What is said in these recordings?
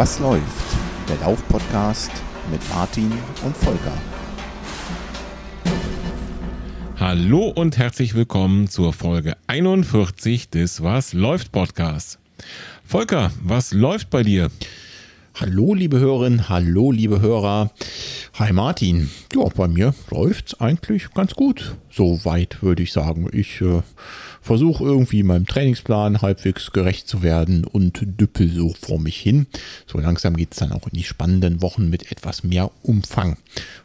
Was läuft? Der Lauf-Podcast mit Martin und Volker. Hallo und herzlich willkommen zur Folge 41 des Was läuft Podcasts. Volker, was läuft bei dir? Hallo liebe Hörerinnen, hallo liebe Hörer. Hi Martin. Ja, bei mir läuft's eigentlich ganz gut. Soweit würde ich sagen. Ich äh, versuche irgendwie meinem Trainingsplan halbwegs gerecht zu werden und düppel so vor mich hin. So langsam geht's dann auch in die spannenden Wochen mit etwas mehr Umfang.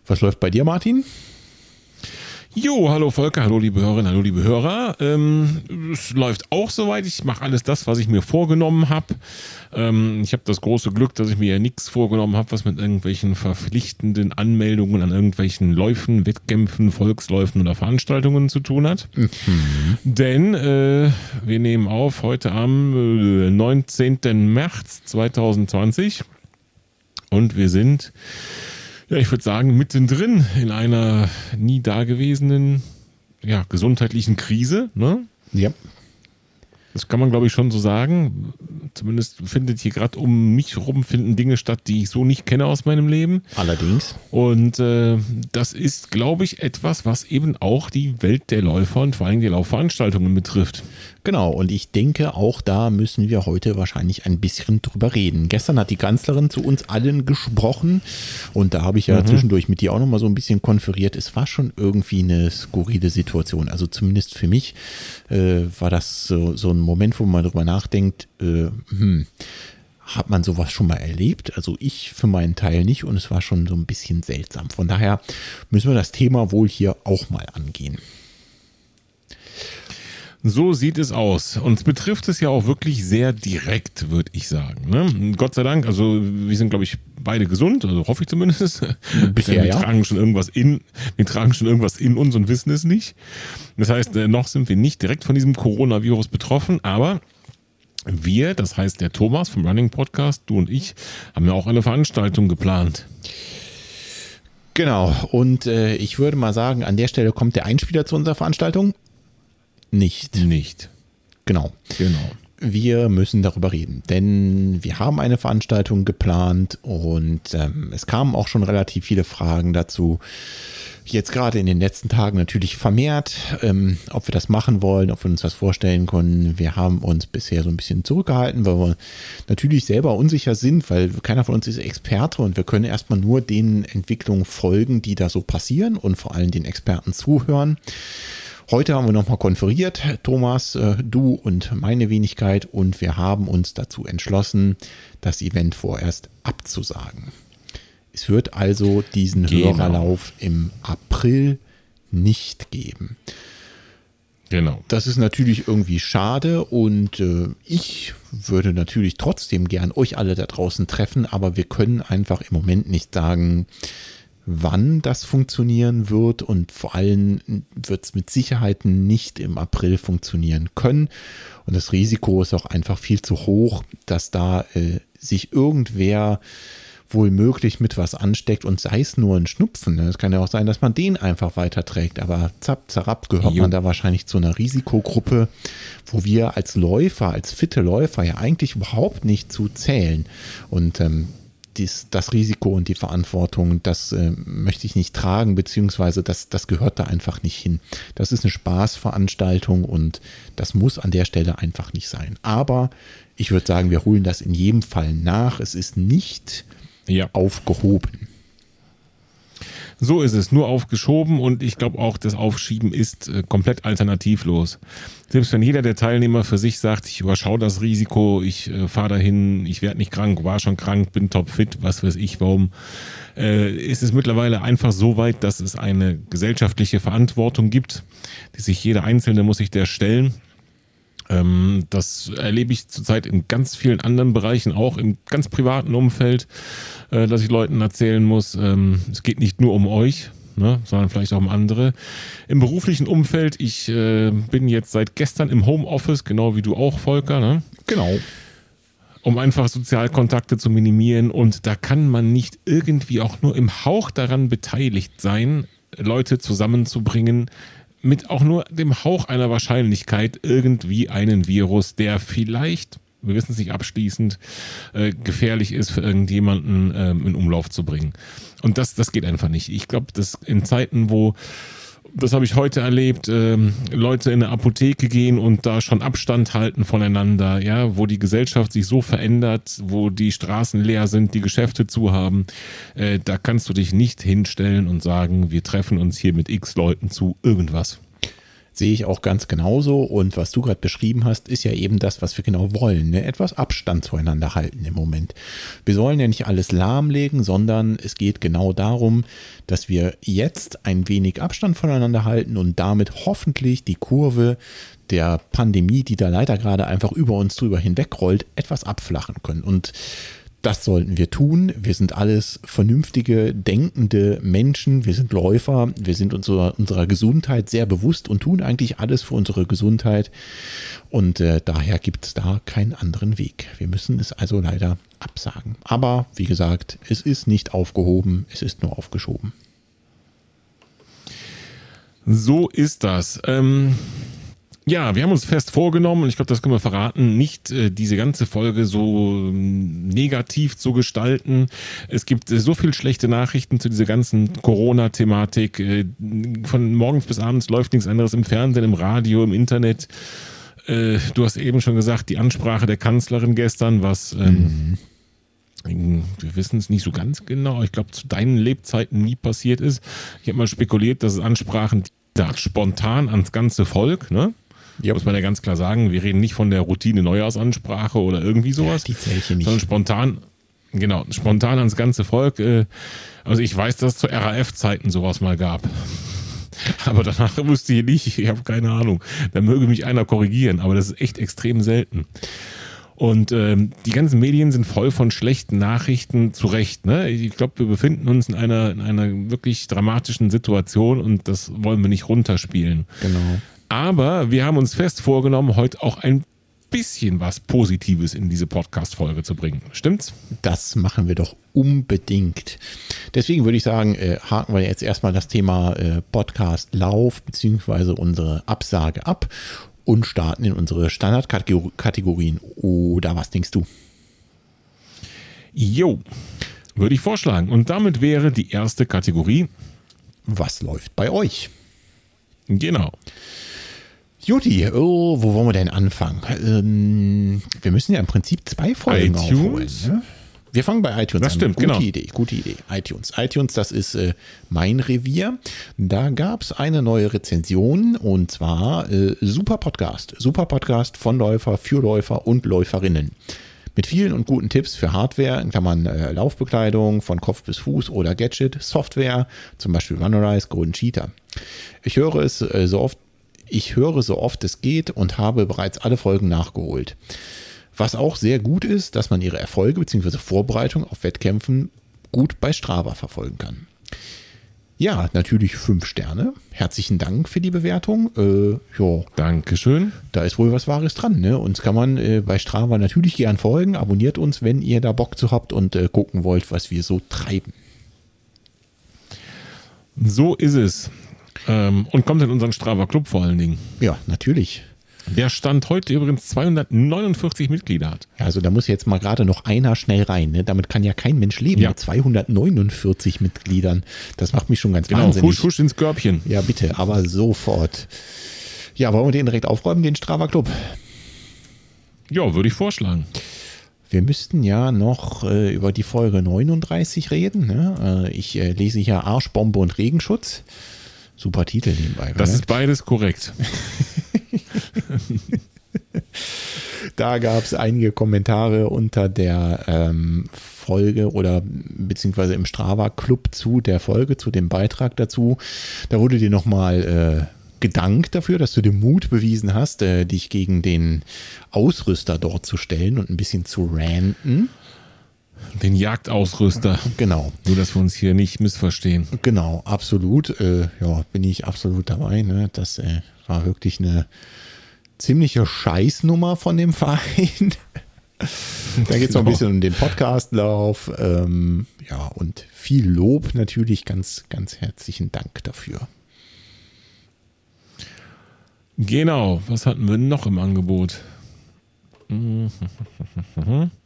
Was läuft bei dir, Martin? Jo, hallo Volker, hallo liebe Hörerinnen, hallo liebe Hörer. Ähm, es läuft auch soweit. Ich mache alles das, was ich mir vorgenommen habe. Ähm, ich habe das große Glück, dass ich mir ja nichts vorgenommen habe, was mit irgendwelchen verpflichtenden Anmeldungen an irgendwelchen Läufen, Wettkämpfen, Volksläufen oder Veranstaltungen zu tun hat. Mhm. Denn äh, wir nehmen auf heute am äh, 19. März 2020 und wir sind ja, ich würde sagen, mittendrin in einer nie dagewesenen ja, gesundheitlichen Krise. Ne? Ja. Das kann man, glaube ich, schon so sagen. Zumindest findet hier gerade um mich herum finden Dinge statt, die ich so nicht kenne aus meinem Leben. Allerdings. Und äh, das ist, glaube ich, etwas, was eben auch die Welt der Läufer und vor allem die Laufveranstaltungen betrifft. Genau, und ich denke, auch da müssen wir heute wahrscheinlich ein bisschen drüber reden. Gestern hat die Kanzlerin zu uns allen gesprochen und da habe ich ja mhm. zwischendurch mit dir auch nochmal so ein bisschen konferiert. Es war schon irgendwie eine skurrile Situation. Also zumindest für mich äh, war das so, so ein Moment, wo man drüber nachdenkt, äh, hm, hat man sowas schon mal erlebt? Also ich für meinen Teil nicht und es war schon so ein bisschen seltsam. Von daher müssen wir das Thema wohl hier auch mal angehen. So sieht es aus. Uns betrifft es ja auch wirklich sehr direkt, würde ich sagen. Ne? Gott sei Dank, also wir sind, glaube ich, beide gesund, also hoffe ich zumindest. Bisher, wir ja. tragen schon irgendwas in, wir tragen schon irgendwas in uns und wissen es nicht. Das heißt, äh, noch sind wir nicht direkt von diesem Coronavirus betroffen, aber wir, das heißt der Thomas vom Running Podcast, du und ich, haben ja auch eine Veranstaltung geplant. Genau, und äh, ich würde mal sagen, an der Stelle kommt der Einspieler zu unserer Veranstaltung nicht. Nicht. Genau. Genau. Wir müssen darüber reden, denn wir haben eine Veranstaltung geplant und ähm, es kamen auch schon relativ viele Fragen dazu. Jetzt gerade in den letzten Tagen natürlich vermehrt, ähm, ob wir das machen wollen, ob wir uns das vorstellen können. Wir haben uns bisher so ein bisschen zurückgehalten, weil wir natürlich selber unsicher sind, weil keiner von uns ist Experte und wir können erstmal nur den Entwicklungen folgen, die da so passieren und vor allem den Experten zuhören. Heute haben wir nochmal konferiert, Thomas, äh, du und meine Wenigkeit, und wir haben uns dazu entschlossen, das Event vorerst abzusagen. Es wird also diesen genau. Hörerlauf im April nicht geben. Genau. Das ist natürlich irgendwie schade und äh, ich würde natürlich trotzdem gern euch alle da draußen treffen, aber wir können einfach im Moment nicht sagen, wann das funktionieren wird und vor allem wird es mit Sicherheit nicht im April funktionieren können. Und das Risiko ist auch einfach viel zu hoch, dass da äh, sich irgendwer wohl möglich mit was ansteckt und sei es nur ein Schnupfen. Ne? Es kann ja auch sein, dass man den einfach weiterträgt, aber zapp, zerab gehört jo. man da wahrscheinlich zu einer Risikogruppe, wo wir als Läufer, als fitte Läufer ja eigentlich überhaupt nicht zu zählen. Und ähm, dies, das Risiko und die Verantwortung, das äh, möchte ich nicht tragen, beziehungsweise das, das gehört da einfach nicht hin. Das ist eine Spaßveranstaltung und das muss an der Stelle einfach nicht sein. Aber ich würde sagen, wir holen das in jedem Fall nach. Es ist nicht ja. aufgehoben. So ist es, nur aufgeschoben und ich glaube auch, das Aufschieben ist äh, komplett alternativlos. Selbst wenn jeder der Teilnehmer für sich sagt, ich überschaue das Risiko, ich äh, fahre dahin, ich werde nicht krank, war schon krank, bin topfit, was weiß ich, warum, äh, ist es mittlerweile einfach so weit, dass es eine gesellschaftliche Verantwortung gibt, die sich jeder Einzelne muss sich der stellen. Ähm, das erlebe ich zurzeit in ganz vielen anderen Bereichen, auch im ganz privaten Umfeld, äh, dass ich Leuten erzählen muss, ähm, es geht nicht nur um euch, ne, sondern vielleicht auch um andere. Im beruflichen Umfeld, ich äh, bin jetzt seit gestern im Homeoffice, genau wie du auch, Volker. Ne? Genau. Um einfach Sozialkontakte zu minimieren und da kann man nicht irgendwie auch nur im Hauch daran beteiligt sein, Leute zusammenzubringen, mit auch nur dem Hauch einer Wahrscheinlichkeit irgendwie einen Virus, der vielleicht wir wissen es nicht abschließend, äh, gefährlich ist für irgendjemanden ähm, in Umlauf zu bringen. Und das, das geht einfach nicht. Ich glaube, dass in Zeiten, wo das habe ich heute erlebt, ähm, Leute in eine Apotheke gehen und da schon Abstand halten voneinander, ja, wo die Gesellschaft sich so verändert, wo die Straßen leer sind, die Geschäfte zu haben, äh, da kannst du dich nicht hinstellen und sagen, wir treffen uns hier mit x Leuten zu irgendwas. Sehe ich auch ganz genauso. Und was du gerade beschrieben hast, ist ja eben das, was wir genau wollen. Ne? Etwas Abstand zueinander halten im Moment. Wir sollen ja nicht alles lahmlegen, sondern es geht genau darum, dass wir jetzt ein wenig Abstand voneinander halten und damit hoffentlich die Kurve der Pandemie, die da leider gerade einfach über uns drüber hinwegrollt, etwas abflachen können. Und das sollten wir tun. Wir sind alles vernünftige, denkende Menschen. Wir sind Läufer. Wir sind unserer, unserer Gesundheit sehr bewusst und tun eigentlich alles für unsere Gesundheit. Und äh, daher gibt es da keinen anderen Weg. Wir müssen es also leider absagen. Aber wie gesagt, es ist nicht aufgehoben, es ist nur aufgeschoben. So ist das. Ähm ja, wir haben uns fest vorgenommen, und ich glaube, das können wir verraten, nicht äh, diese ganze Folge so ähm, negativ zu gestalten. Es gibt äh, so viel schlechte Nachrichten zu dieser ganzen Corona-Thematik. Äh, von morgens bis abends läuft nichts anderes im Fernsehen, im Radio, im Internet. Äh, du hast eben schon gesagt, die Ansprache der Kanzlerin gestern, was... Ähm, mhm. Wir wissen es nicht so ganz genau. Ich glaube, zu deinen Lebzeiten nie passiert ist. Ich habe mal spekuliert, dass es Ansprachen da spontan ans ganze Volk, ne? Ja. Muss man ja ganz klar sagen, wir reden nicht von der Routine Neujahrsansprache oder irgendwie sowas. Ja, die ich nicht. Sondern spontan, genau, spontan ans ganze Volk. Äh, also ich weiß, dass es zu RAF-Zeiten sowas mal gab. Aber danach wusste ich nicht, ich habe keine Ahnung. Da möge mich einer korrigieren, aber das ist echt extrem selten. Und ähm, die ganzen Medien sind voll von schlechten Nachrichten, zu Recht. Ne? Ich glaube, wir befinden uns in einer, in einer wirklich dramatischen Situation und das wollen wir nicht runterspielen. Genau. Aber wir haben uns fest vorgenommen, heute auch ein bisschen was Positives in diese Podcast-Folge zu bringen. Stimmt's? Das machen wir doch unbedingt. Deswegen würde ich sagen, äh, haken wir jetzt erstmal das Thema äh, Podcast-Lauf bzw. unsere Absage ab und starten in unsere Standardkategorien. Oder was denkst du? Jo, würde ich vorschlagen. Und damit wäre die erste Kategorie. Was läuft bei euch? Genau. Juti, oh, wo wollen wir denn anfangen? Ähm, wir müssen ja im Prinzip zwei Folgen iTunes? aufholen. Ne? Wir fangen bei iTunes das an. Stimmt, gute genau. Idee, gute Idee. iTunes. iTunes, das ist äh, mein Revier. Da gab es eine neue Rezension und zwar äh, Super Podcast. Super Podcast von Läufer, für Läufer und Läuferinnen. Mit vielen und guten Tipps für Hardware, in Klammern äh, Laufbekleidung von Kopf bis Fuß oder Gadget, Software, zum Beispiel Runerize, Golden Cheetah. Ich höre es äh, so oft ich höre so oft es geht und habe bereits alle Folgen nachgeholt. Was auch sehr gut ist, dass man ihre Erfolge bzw. Vorbereitung auf Wettkämpfen gut bei Strava verfolgen kann. Ja, natürlich fünf Sterne. Herzlichen Dank für die Bewertung. Äh, ja. Dankeschön. Da ist wohl was Wahres dran. Ne? Uns kann man äh, bei Strava natürlich gern folgen. Abonniert uns, wenn ihr da Bock zu habt und äh, gucken wollt, was wir so treiben. So ist es. Ähm, und kommt in unseren Strava Club vor allen Dingen. Ja, natürlich. Der Stand heute übrigens 249 Mitglieder hat. Also da muss jetzt mal gerade noch einer schnell rein. Ne? Damit kann ja kein Mensch leben ja. mit 249 Mitgliedern. Das macht mich schon ganz genau, wahnsinnig. Husch, husch ins Körbchen. Ja, bitte, aber sofort. Ja, wollen wir den direkt aufräumen, den Strava Club? Ja, würde ich vorschlagen. Wir müssten ja noch äh, über die Folge 39 reden. Ne? Äh, ich äh, lese hier Arschbombe und Regenschutz. Super Titel nebenbei. Das ist beides korrekt. da gab es einige Kommentare unter der ähm, Folge oder beziehungsweise im Strava Club zu der Folge, zu dem Beitrag dazu. Da wurde dir nochmal äh, gedankt dafür, dass du den Mut bewiesen hast, äh, dich gegen den Ausrüster dort zu stellen und ein bisschen zu ranten. Den Jagdausrüster. Genau. Nur, dass wir uns hier nicht missverstehen. Genau, absolut. Äh, ja, bin ich absolut dabei. Ne? Das äh, war wirklich eine ziemliche Scheißnummer von dem Verein. da geht es genau. noch ein bisschen um den Podcastlauf. Ähm, ja, und viel Lob natürlich. Ganz, ganz herzlichen Dank dafür. Genau. Was hatten wir noch im Angebot?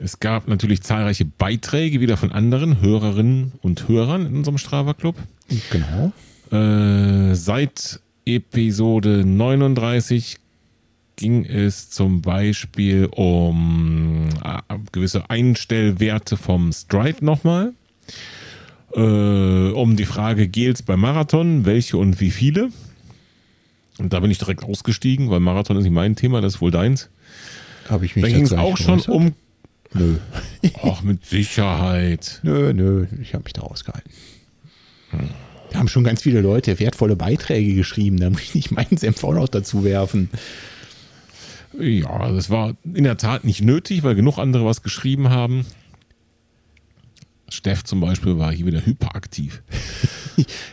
Es gab natürlich zahlreiche Beiträge wieder von anderen Hörerinnen und Hörern in unserem Strava Club. Genau. Äh, seit Episode 39 ging es zum Beispiel um äh, gewisse Einstellwerte vom Stride nochmal. Äh, um die Frage, Gels beim Marathon, welche und wie viele? Und da bin ich direkt ausgestiegen, weil Marathon ist nicht mein Thema, das ist wohl deins. Habe ich mich Da ging es auch schon um. Nö. Ach, mit Sicherheit. Nö, nö, ich habe mich da ausgehalten. Da haben schon ganz viele Leute wertvolle Beiträge geschrieben. Da muss ich nicht meinen Senf auch noch dazu werfen. Ja, das war in der Tat nicht nötig, weil genug andere was geschrieben haben. Steff zum Beispiel war hier wieder hyperaktiv.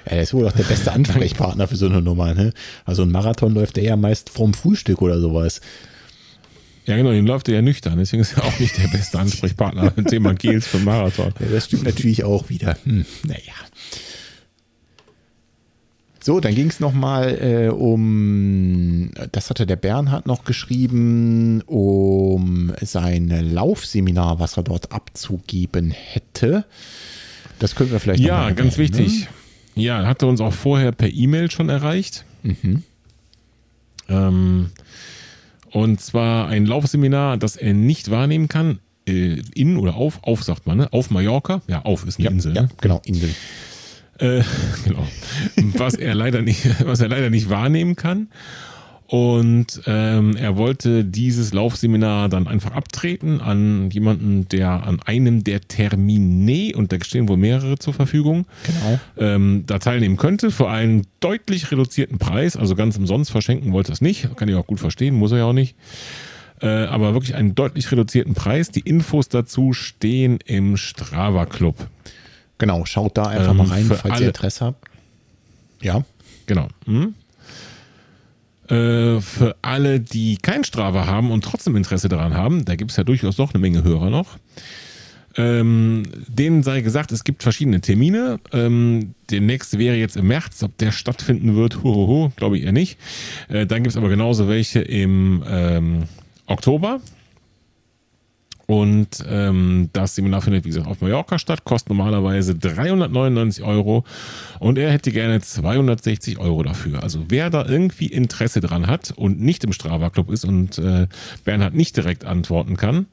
Ja, der ist wohl auch der beste Ansprechpartner für so eine Nummer. Ne? Also ein Marathon läuft der ja meist vorm Frühstück oder sowas. Ja, genau, den läuft er ja nüchtern, deswegen ist er auch nicht der beste Ansprechpartner mit Thema Gels für Marathon. Ja, das stimmt natürlich auch wieder. Hm, naja. So, dann ging es nochmal äh, um, das hatte der Bernhard noch geschrieben, um sein Laufseminar, was er dort abzugeben hätte. Das können wir vielleicht noch Ja, ganz erwähnen, wichtig. Ja, hat er uns auch vorher per E-Mail schon erreicht. Mhm. Ähm, und zwar ein Laufseminar, das er nicht wahrnehmen kann, äh, in oder auf, auf sagt man, ne? auf Mallorca. Ja, auf ist eine Ja, Insel. ja, Ne? genau, Insel. Äh, genau. Was er leider nicht, was er leider nicht wahrnehmen kann. Und ähm, er wollte dieses Laufseminar dann einfach abtreten an jemanden, der an einem der Termine, und da stehen wohl mehrere zur Verfügung, Genau. ähm, da teilnehmen könnte für einen deutlich reduzierten Preis. Also ganz umsonst verschenken wollte er es nicht. Kann ich auch gut verstehen, muss er ja auch nicht. Äh, aber wirklich einen deutlich reduzierten Preis. Die Infos dazu stehen im Strava Club. Genau, schaut da einfach Ähm, mal rein, falls alle- ihr Interesse habt. Ja, Genau. Hm? Äh, für alle, die kein Strava haben und trotzdem Interesse daran haben, da gibt es ja durchaus doch eine Menge Hörer noch. Ähm, denen sei gesagt, es gibt verschiedene Termine. Ähm, der nächste wäre jetzt im März. Ob der stattfinden wird, hohoho, glaube ich eher nicht. Äh, dann gibt es aber genauso welche im ähm, Oktober. Und ähm, das Seminar findet, wie gesagt, auf Mallorca statt, kostet normalerweise 399 Euro und er hätte gerne 260 Euro dafür. Also wer da irgendwie Interesse dran hat und nicht im Strava Club ist und äh, Bernhard nicht direkt antworten kann,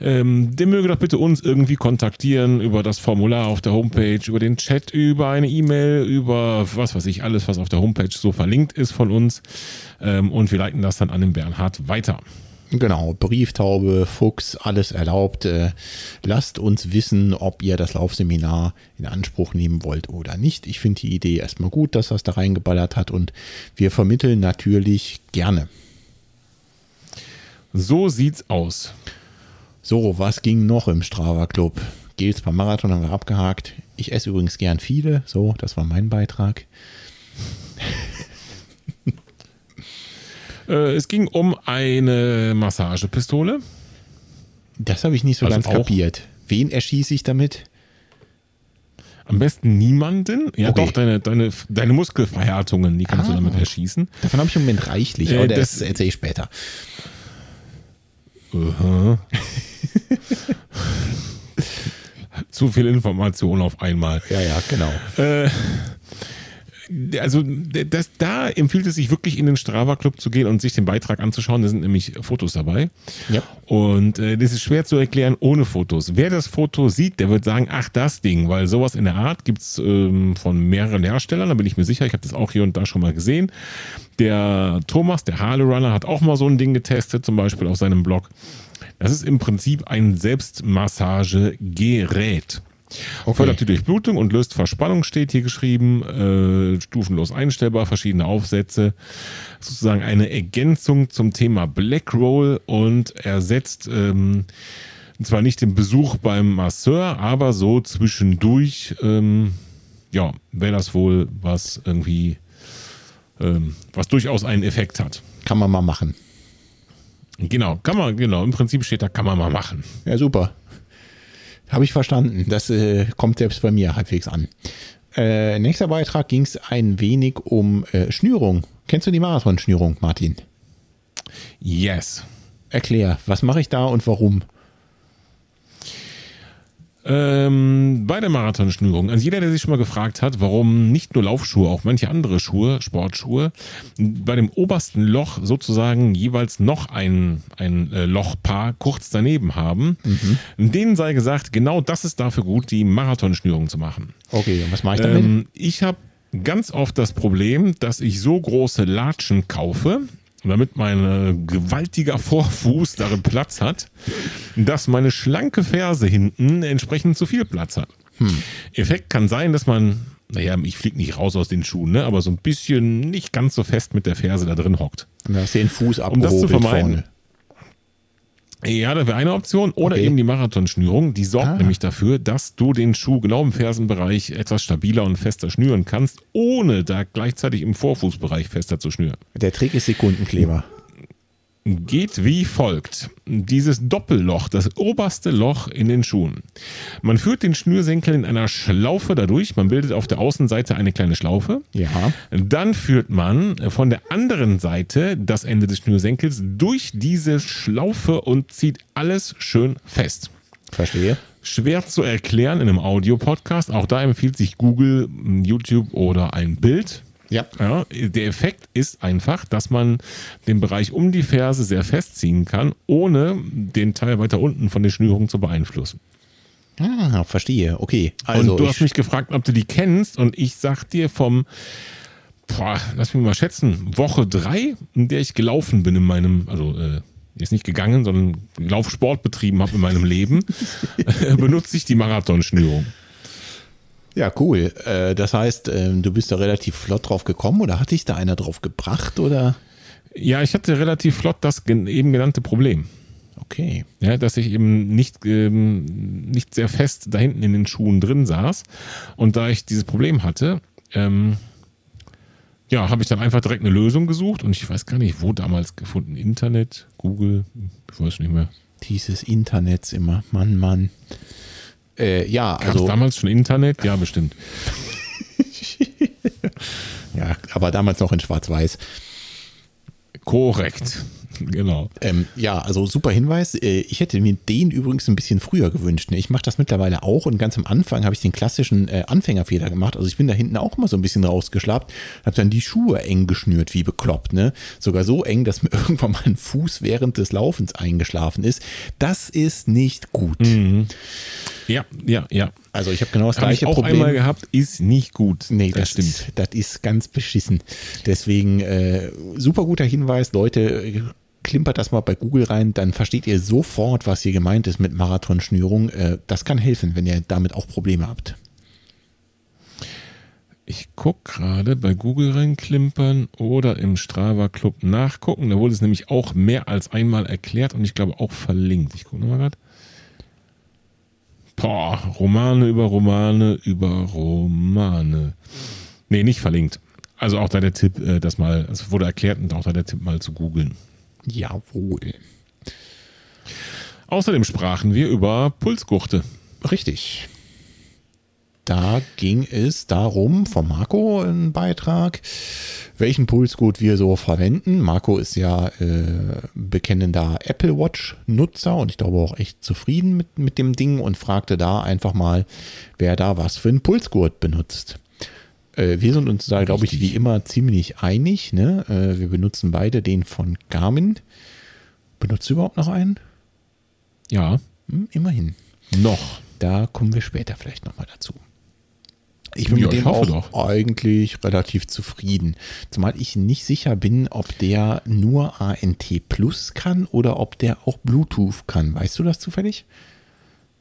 ähm, der möge doch bitte uns irgendwie kontaktieren über das Formular auf der Homepage, über den Chat, über eine E-Mail, über was weiß ich, alles, was auf der Homepage so verlinkt ist von uns. Ähm, und wir leiten das dann an den Bernhard weiter. Genau, Brieftaube, Fuchs, alles erlaubt. Äh, lasst uns wissen, ob ihr das Laufseminar in Anspruch nehmen wollt oder nicht. Ich finde die Idee erstmal gut, dass das da reingeballert hat und wir vermitteln natürlich gerne. So sieht's aus. So, was ging noch im Strava Club? Gels beim Marathon haben wir abgehakt. Ich esse übrigens gern viele. So, das war mein Beitrag. Äh, es ging um eine Massagepistole. Das habe ich nicht so Also ganz kapiert. Wen erschieße ich damit? Am besten niemanden. Ja, Okay. doch, deine, deine, deine Muskelverhärtungen, die kannst Ah. du damit erschießen. Davon habe ich im Moment reichlich, Äh, aber das- das erzähle ich später. Aha. Zu viel Information auf einmal. Ja, ja, genau. Äh, also das, da empfiehlt es sich wirklich in den Strava Club zu gehen und sich den Beitrag anzuschauen. Da sind nämlich Fotos dabei. Ja. Und äh, das ist schwer zu erklären ohne Fotos. Wer das Foto sieht, der wird sagen, ach das Ding, weil sowas in der Art gibt's ähm, von mehreren Herstellern, da bin ich mir sicher. Ich habe das auch hier und da schon mal gesehen. Der Thomas, der Harley Runner, hat auch mal so ein Ding getestet, zum Beispiel auf seinem Blog. Das ist im Prinzip ein Selbstmassagegerät. Okay. Fördert die Durchblutung und löst Verspannung, steht hier geschrieben. Äh, stufenlos einstellbar, verschiedene Aufsätze. Sozusagen eine Ergänzung zum Thema Black Roll und ersetzt ähm, zwar nicht den Besuch beim Masseur, aber so zwischendurch, ähm, ja, wäre das wohl was irgendwie, ähm, was durchaus einen Effekt hat. Kann man mal machen. Genau, kann man, genau, im Prinzip steht da, kann man mal machen. Ja, super. Habe ich verstanden. Das äh, kommt selbst bei mir halbwegs an. Äh, nächster Beitrag ging es ein wenig um äh, Schnürung. Kennst du die Marathonschnürung, Martin? Yes. Erklär, was mache ich da und warum? Ähm, bei der Marathonschnürung, also jeder, der sich schon mal gefragt hat, warum nicht nur Laufschuhe, auch manche andere Schuhe, Sportschuhe, bei dem obersten Loch sozusagen jeweils noch ein, ein äh, Lochpaar kurz daneben haben, mhm. denen sei gesagt, genau das ist dafür gut, die Marathonschnürung zu machen. Okay, und was mache ich damit? Ähm, ich habe ganz oft das Problem, dass ich so große Latschen kaufe, damit mein äh, gewaltiger Vorfuß darin Platz hat, dass meine schlanke Ferse hinten entsprechend zu viel Platz hat. Hm. Effekt kann sein, dass man, naja, ich fliege nicht raus aus den Schuhen, ne, aber so ein bisschen nicht ganz so fest mit der Ferse da drin hockt. Und hast den Fuß abgehobelt um das zu vermeiden. Vorne. Ja, das wäre eine Option. Oder okay. eben die Marathonschnürung. Die sorgt ah. nämlich dafür, dass du den Schuh genau im Fersenbereich etwas stabiler und fester schnüren kannst, ohne da gleichzeitig im Vorfußbereich fester zu schnüren. Der Trick ist Sekundenkleber geht wie folgt. Dieses Doppelloch, das oberste Loch in den Schuhen. Man führt den Schnürsenkel in einer Schlaufe dadurch. Man bildet auf der Außenseite eine kleine Schlaufe. Ja. Dann führt man von der anderen Seite das Ende des Schnürsenkels durch diese Schlaufe und zieht alles schön fest. Verstehe. Schwer zu erklären in einem Audiopodcast. Auch da empfiehlt sich Google, YouTube oder ein Bild. Ja. ja. Der Effekt ist einfach, dass man den Bereich um die Ferse sehr festziehen kann, ohne den Teil weiter unten von der Schnürung zu beeinflussen. Ah, verstehe. Okay. Also und du hast mich gefragt, ob du die kennst, und ich sag dir vom, boah, lass mich mal schätzen, Woche drei, in der ich gelaufen bin in meinem, also äh, jetzt nicht gegangen, sondern Laufsport betrieben habe in meinem Leben, benutze ich die Marathonschnürung. Ja, cool. Äh, das heißt, ähm, du bist da relativ flott drauf gekommen oder hat dich da einer drauf gebracht oder? Ja, ich hatte relativ flott das eben genannte Problem. Okay. Ja, dass ich eben nicht, ähm, nicht sehr fest da hinten in den Schuhen drin saß. Und da ich dieses Problem hatte, ähm, ja, habe ich dann einfach direkt eine Lösung gesucht und ich weiß gar nicht, wo damals gefunden. Internet, Google, ich weiß nicht mehr. Dieses Internet immer, Mann, Mann. Äh, ja, Gab's also. damals schon Internet? Ja, bestimmt. ja, aber damals noch in Schwarz-Weiß. Korrekt. Genau. Ähm, ja, also super Hinweis. Äh, ich hätte mir den übrigens ein bisschen früher gewünscht. Ne? Ich mache das mittlerweile auch und ganz am Anfang habe ich den klassischen äh, Anfängerfehler gemacht. Also ich bin da hinten auch mal so ein bisschen rausgeschlappt, habe dann die Schuhe eng geschnürt, wie bekloppt. Ne? Sogar so eng, dass mir irgendwann mal ein Fuß während des Laufens eingeschlafen ist. Das ist nicht gut. Mhm. Ja, ja, ja. Also ich habe genau das hab gleiche ich auch Problem. einmal gehabt, ist nicht gut. Nee, das, das stimmt. Ist, das ist ganz beschissen. Deswegen äh, super guter Hinweis, Leute klimpert das mal bei Google rein, dann versteht ihr sofort, was hier gemeint ist mit Marathonschnürung. Äh, das kann helfen, wenn ihr damit auch Probleme habt. Ich gucke gerade bei Google reinklimpern oder im Strava Club nachgucken. Da wurde es nämlich auch mehr als einmal erklärt und ich glaube auch verlinkt. Ich gucke nochmal gerade. Boah, Romane über Romane über Romane. Nee, nicht verlinkt. Also auch da der Tipp, äh, das mal, es wurde erklärt und auch da der Tipp mal zu googeln. Jawohl. Außerdem sprachen wir über Pulsgurte. Richtig. Da ging es darum, von Marco ein Beitrag, welchen Pulsgurt wir so verwenden. Marco ist ja äh, bekennender Apple Watch-Nutzer und ich glaube auch echt zufrieden mit, mit dem Ding und fragte da einfach mal, wer da was für einen Pulsgurt benutzt. Äh, wir sind uns da, glaube ich, wie immer ziemlich einig. Ne? Äh, wir benutzen beide den von Garmin. Benutzt du überhaupt noch einen? Ja. Hm, immerhin. Noch. Da kommen wir später vielleicht nochmal dazu. Ich bin ja, mit dem auch doch. eigentlich relativ zufrieden. Zumal ich nicht sicher bin, ob der nur ANT Plus kann oder ob der auch Bluetooth kann. Weißt du das zufällig?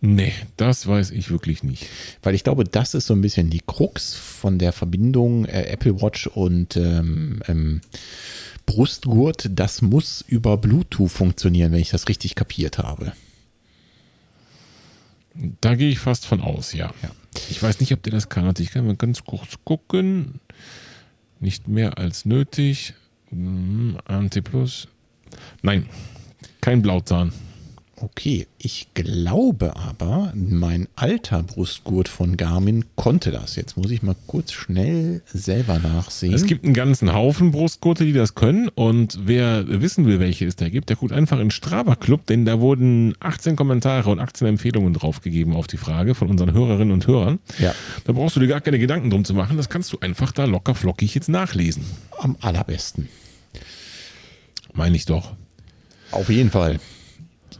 Nee, das weiß ich wirklich nicht. Weil ich glaube, das ist so ein bisschen die Krux von der Verbindung äh, Apple Watch und ähm, ähm, Brustgurt. Das muss über Bluetooth funktionieren, wenn ich das richtig kapiert habe. Da gehe ich fast von aus, ja. ja. Ich weiß nicht, ob der das kann. Ich kann mal ganz kurz gucken. Nicht mehr als nötig. Hm, ANT Plus. Nein, kein Blauzahn. Okay, ich glaube aber, mein alter Brustgurt von Garmin konnte das. Jetzt muss ich mal kurz schnell selber nachsehen. Es gibt einen ganzen Haufen Brustgurte, die das können. Und wer wissen will, welche es da gibt, der guckt einfach in Strava Club, denn da wurden 18 Kommentare und 18 Empfehlungen draufgegeben auf die Frage von unseren Hörerinnen und Hörern. Ja. Da brauchst du dir gar keine Gedanken drum zu machen. Das kannst du einfach da locker flockig jetzt nachlesen. Am allerbesten. Meine ich doch. Auf jeden Fall.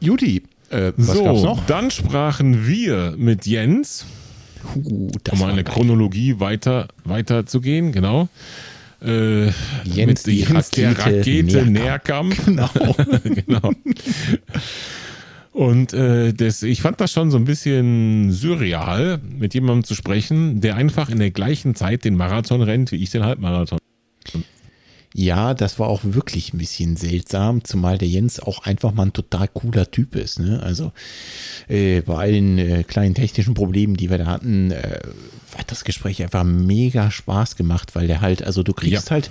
Juti, äh, was so, gab's noch? dann sprachen wir mit Jens, Uh, um eine geil. Chronologie weiter, weiter zu gehen, genau. Äh, Jens, mit die Ra- der Rakete Rakete Nährkamp. Nährkamp. genau. Und äh, das, ich fand das schon so ein bisschen surreal, mit jemandem zu sprechen, der einfach in der gleichen Zeit den Marathon rennt, wie ich den Halbmarathon. Ja, das war auch wirklich ein bisschen seltsam, zumal der Jens auch einfach mal ein total cooler Typ ist. Ne? Also äh, bei allen äh, kleinen technischen Problemen, die wir da hatten, äh, hat das Gespräch einfach mega Spaß gemacht, weil der halt, also du kriegst Ja. halt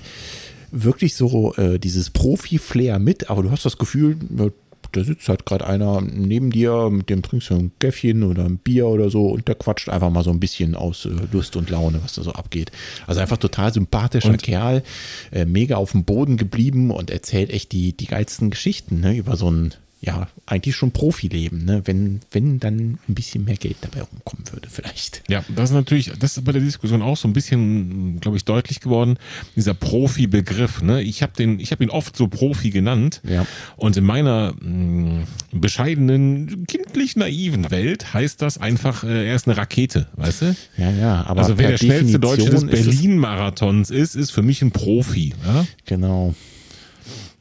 wirklich so äh, dieses Profi-Flair mit, aber du hast das Gefühl, ja, da sitzt halt gerade einer neben dir, mit dem trinkst du ein Käffchen oder ein Bier oder so und der quatscht einfach mal so ein bisschen aus äh, Lust und Laune, was da so abgeht. Also einfach total sympathischer Und- Kerl, äh, mega auf dem Boden geblieben und erzählt echt die, die geilsten Geschichten ne, über so ein, ja, eigentlich schon Profileben, ne? wenn, wenn dann ein bisschen mehr Geld dabei rumkommen würde, vielleicht. Ja, das ist natürlich, das ist bei der Diskussion auch so ein bisschen, glaube ich, deutlich geworden, dieser Profi-Begriff. Ne? Ich habe den, ich habe ihn oft so Profi genannt. Ja. Und in meiner mh, bescheidenen, kindlich naiven Welt heißt das einfach, äh, er ist eine Rakete, weißt du? Ja, ja, aber also wer der schnellste Deutsche des ist Berlin-Marathons ist, ist für mich ein Profi. Ja? Genau.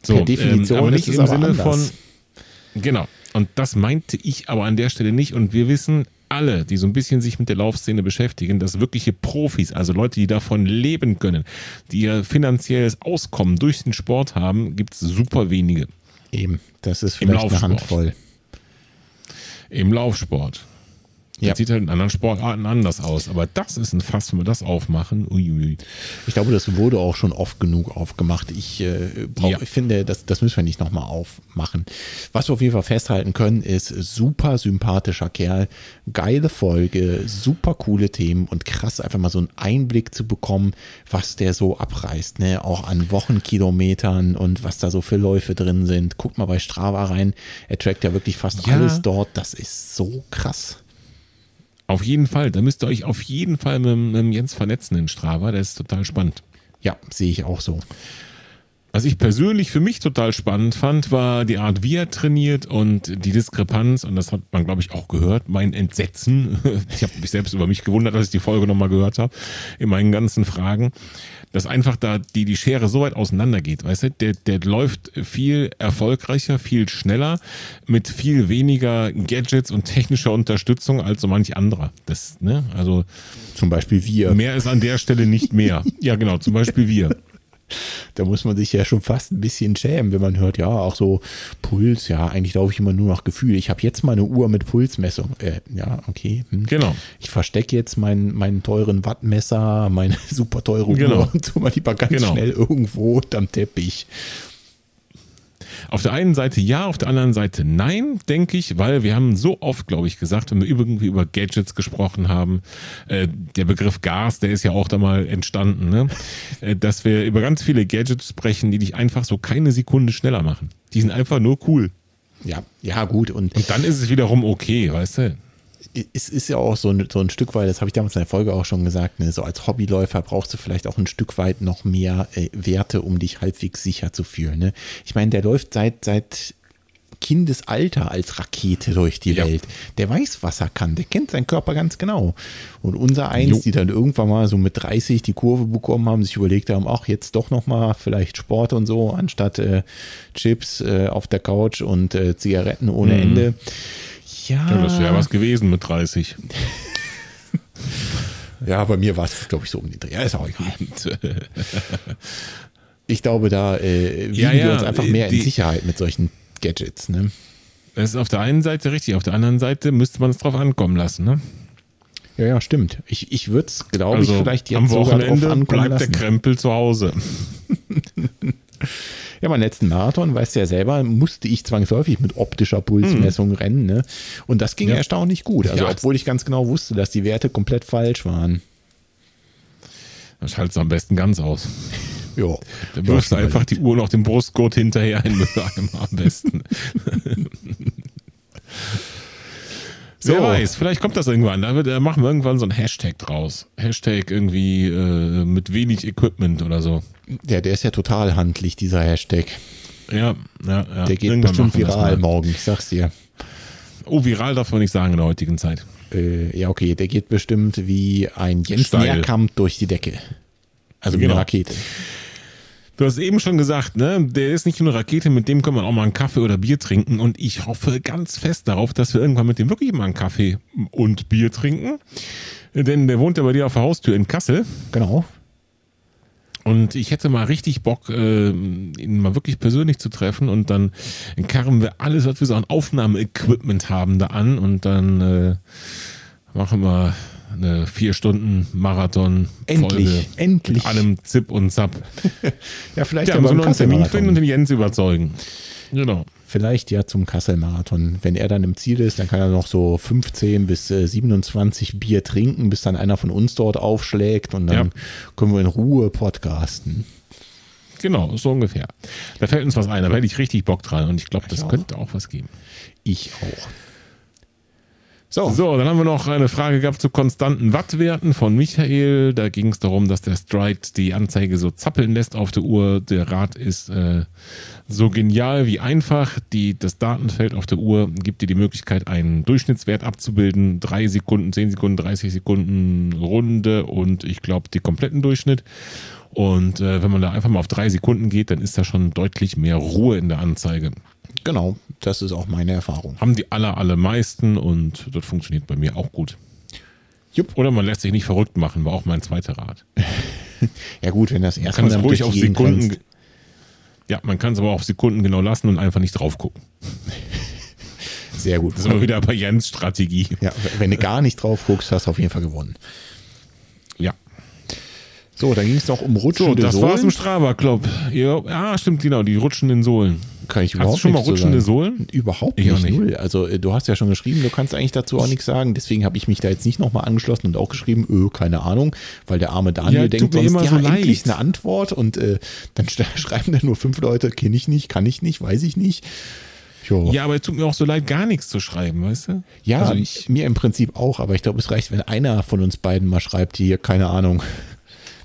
So, Per Definition ähm, aber ist nicht es im Sinne anders. von. Genau. Und das meinte ich aber an der Stelle nicht. Und wir wissen alle, die so ein bisschen sich mit der Laufszene beschäftigen, dass wirkliche Profis, also Leute, die davon leben können, die ihr finanzielles Auskommen durch den Sport haben, gibt es super wenige Eben, das ist vielleicht eine. Handvoll. im Laufsport. Ja. Das sieht halt in anderen Sportarten anders aus. Aber das ist ein Fass, wenn wir das aufmachen. Uiui. Ich glaube, das wurde auch schon oft genug aufgemacht. Ich, äh, brauch, Ja. ich finde, das, das müssen wir nicht nochmal aufmachen. Was wir auf jeden Fall festhalten können, ist super sympathischer Kerl, geile Folge, super coole Themen und krass, einfach mal so einen Einblick zu bekommen, was der so abreißt. Ne? Auch an Wochenkilometern und was da so für Läufe drin sind. Guck mal bei Strava rein. Er trackt ja wirklich fast Ja. alles dort. Das ist so krass. Auf jeden Fall. Da müsst ihr euch auf jeden Fall mit, mit Jens vernetzen in Strava. Der ist total spannend. Ja, sehe ich auch so. Was ich persönlich für mich total spannend fand, war die Art, wie er trainiert und die Diskrepanz, und das hat man, glaube ich, auch gehört, mein Entsetzen. Ich habe mich selbst über mich gewundert, als ich die Folge nochmal gehört habe, in meinen ganzen Fragen, dass einfach da die, die Schere so weit auseinander geht. Weißt du, der, der läuft viel erfolgreicher, viel schneller, mit viel weniger Gadgets und technischer Unterstützung als so manch anderer. Das, ne, also Zum Beispiel wir. mehr ist an der Stelle nicht mehr. Ja, genau, zum Beispiel wir. Da muss man sich ja schon fast ein bisschen schämen, wenn man hört, ja, auch so Puls, ja, eigentlich laufe ich immer nur nach Gefühl. Ich habe jetzt mal eine Uhr mit Pulsmessung. Äh, ja, okay. Hm. Genau. Ich verstecke jetzt meinen, meinen teuren Wattmesser, meine super teure Genau. Uhr und tu mal lieber ganz Genau. schnell irgendwo unterm Teppich. Auf der einen Seite ja, auf der anderen Seite nein, denke ich, weil wir haben so oft, glaube ich, gesagt, wenn wir irgendwie über Gadgets gesprochen haben, äh, der Begriff Gas, der ist ja auch da mal entstanden, ne? äh, dass wir über ganz viele Gadgets sprechen, die dich einfach so keine Sekunde schneller machen. Die sind einfach nur cool. Ja, ja, gut. Und Und dann ist es wiederum okay, weißt du? Es ist ja auch so ein, so ein Stück weit, das habe ich damals in der Folge auch schon gesagt, ne, so als Hobbyläufer brauchst du vielleicht auch ein Stück weit noch mehr äh, Werte, um dich halbwegs sicher zu fühlen. Ne? Ich meine, der läuft seit, seit Kindesalter als Rakete durch die Ja. Welt. Der weiß, was er kann, der kennt seinen Körper ganz genau. Und unser Eins, Jo. die dann irgendwann mal so mit 30 die Kurve bekommen haben, sich überlegt haben, ach, jetzt doch noch mal vielleicht Sport und so, anstatt äh, Chips äh, auf der Couch und äh, Zigaretten ohne Mhm. Ende. Ja, Ja, das wäre was gewesen mit 30. Ja, bei mir war es, glaube ich, so um den Dreh. Ja, ist auch egal. Ich glaube, da äh, wiegen Ja, wir ja, uns einfach mehr in die- Sicherheit mit solchen Gadgets. Ne? Das ist auf der einen Seite richtig, auf der anderen Seite müsste man es drauf ankommen lassen, ne? Ja, ja, stimmt. Ich, ich würde es, glaube Also ich, vielleicht jetzt am sogar drauf Wochenende ankommen bleibt der lassen. Krempel zu Hause. Ja, beim letzten Marathon, weißt du ja selber, musste ich zwangsläufig mit optischer Pulsmessung mhm. rennen. Ne? Und das ging ja. erstaunlich gut. Also, ja. obwohl ich ganz genau wusste, dass die Werte komplett falsch waren. Dann schaltest du am besten ganz aus. Ja. Dann wirfst du einfach die Uhr noch den Brustgurt hinterher hin am besten. So. Wer weiß, vielleicht kommt das irgendwann. Da, wird, da machen wir irgendwann so ein Hashtag draus. Hashtag irgendwie äh, mit wenig Equipment oder so. Ja, der ist ja total handlich, dieser Hashtag. Ja, ja, ja. Der geht irgendwann bestimmt viral morgen, ich sag's dir. Oh, viral darf man nicht sagen in der heutigen Zeit. Äh, ja, okay, der geht bestimmt wie ein Jens Nährkamp durch die Decke. Also wie genau. eine Rakete. Du hast eben schon gesagt, ne, der ist nicht nur eine Rakete, mit dem kann man auch mal einen Kaffee oder Bier trinken. Und ich hoffe ganz fest darauf, dass wir irgendwann mit dem wirklich mal einen Kaffee und Bier trinken. Denn der wohnt ja bei dir auf der Haustür in Kassel. Genau. Und ich hätte mal richtig Bock, äh, ihn mal wirklich persönlich zu treffen und dann karren wir alles, was wir so an Aufnahmeequipment haben, da an und dann äh, machen wir eine vier Stunden Marathon endlich, Folge endlich mit allem Zip und Zap. ja, vielleicht ja, müssen wir einen Termin finden und den Jens überzeugen. Genau. Vielleicht ja zum Kassel-Marathon. Wenn er dann im Ziel ist, dann kann er noch so 15 bis 27 äh, Bier trinken, bis dann einer von uns dort aufschlägt und dann ja. können wir in Ruhe podcasten. Genau, so ungefähr. Da fällt uns was ein, da hätte ich richtig Bock dran und ich glaube, das auch. könnte auch was geben. Ich auch. So. so, dann haben wir noch eine Frage gehabt zu konstanten Wattwerten von Michael. Da ging es darum, dass der Stride die Anzeige so zappeln lässt auf der Uhr. Der Rad ist äh, so genial wie einfach. Die, das Datenfeld auf der Uhr gibt dir die Möglichkeit, einen Durchschnittswert abzubilden. Drei Sekunden, zehn Sekunden, 30 Sekunden Runde und ich glaube, die kompletten Durchschnitt. Und äh, wenn man da einfach mal auf drei Sekunden geht, dann ist da schon deutlich mehr Ruhe in der Anzeige. Genau, das ist auch meine Erfahrung. Haben die aller, alle meisten und das funktioniert bei mir auch gut. Jupp. Oder man lässt sich nicht verrückt machen, war auch mein zweiter Rat. ja gut, wenn das kann es ruhig auf Sekunden. Kannst. Ja, man kann es aber auf Sekunden genau lassen und einfach nicht drauf gucken. Sehr gut. Das ist immer wieder bei Jens Strategie. Ja, wenn du gar nicht drauf guckst, hast du auf jeden Fall gewonnen. So, dann ging es noch um rutschende so, das Sohlen. Das war's im Strava Club. Ja, ja, stimmt, genau, die rutschenden Sohlen. Kann ich überhaupt hast du schon mal rutschende Sohlen? Überhaupt nicht, nicht, null. Also äh, du hast ja schon geschrieben, du kannst eigentlich dazu auch nichts sagen. Deswegen habe ich mich da jetzt nicht nochmal angeschlossen und auch geschrieben, öh, keine Ahnung, weil der arme Daniel ja, denkt sonst, immer ja, so endlich eine Antwort und äh, dann schreiben dann nur fünf Leute, kenne ich nicht, kann ich nicht, weiß ich nicht. Jo. Ja, aber es tut mir auch so leid, gar nichts zu schreiben, weißt du? Ja, also ich, mir im Prinzip auch, aber ich glaube, es reicht, wenn einer von uns beiden mal schreibt, hier, keine Ahnung,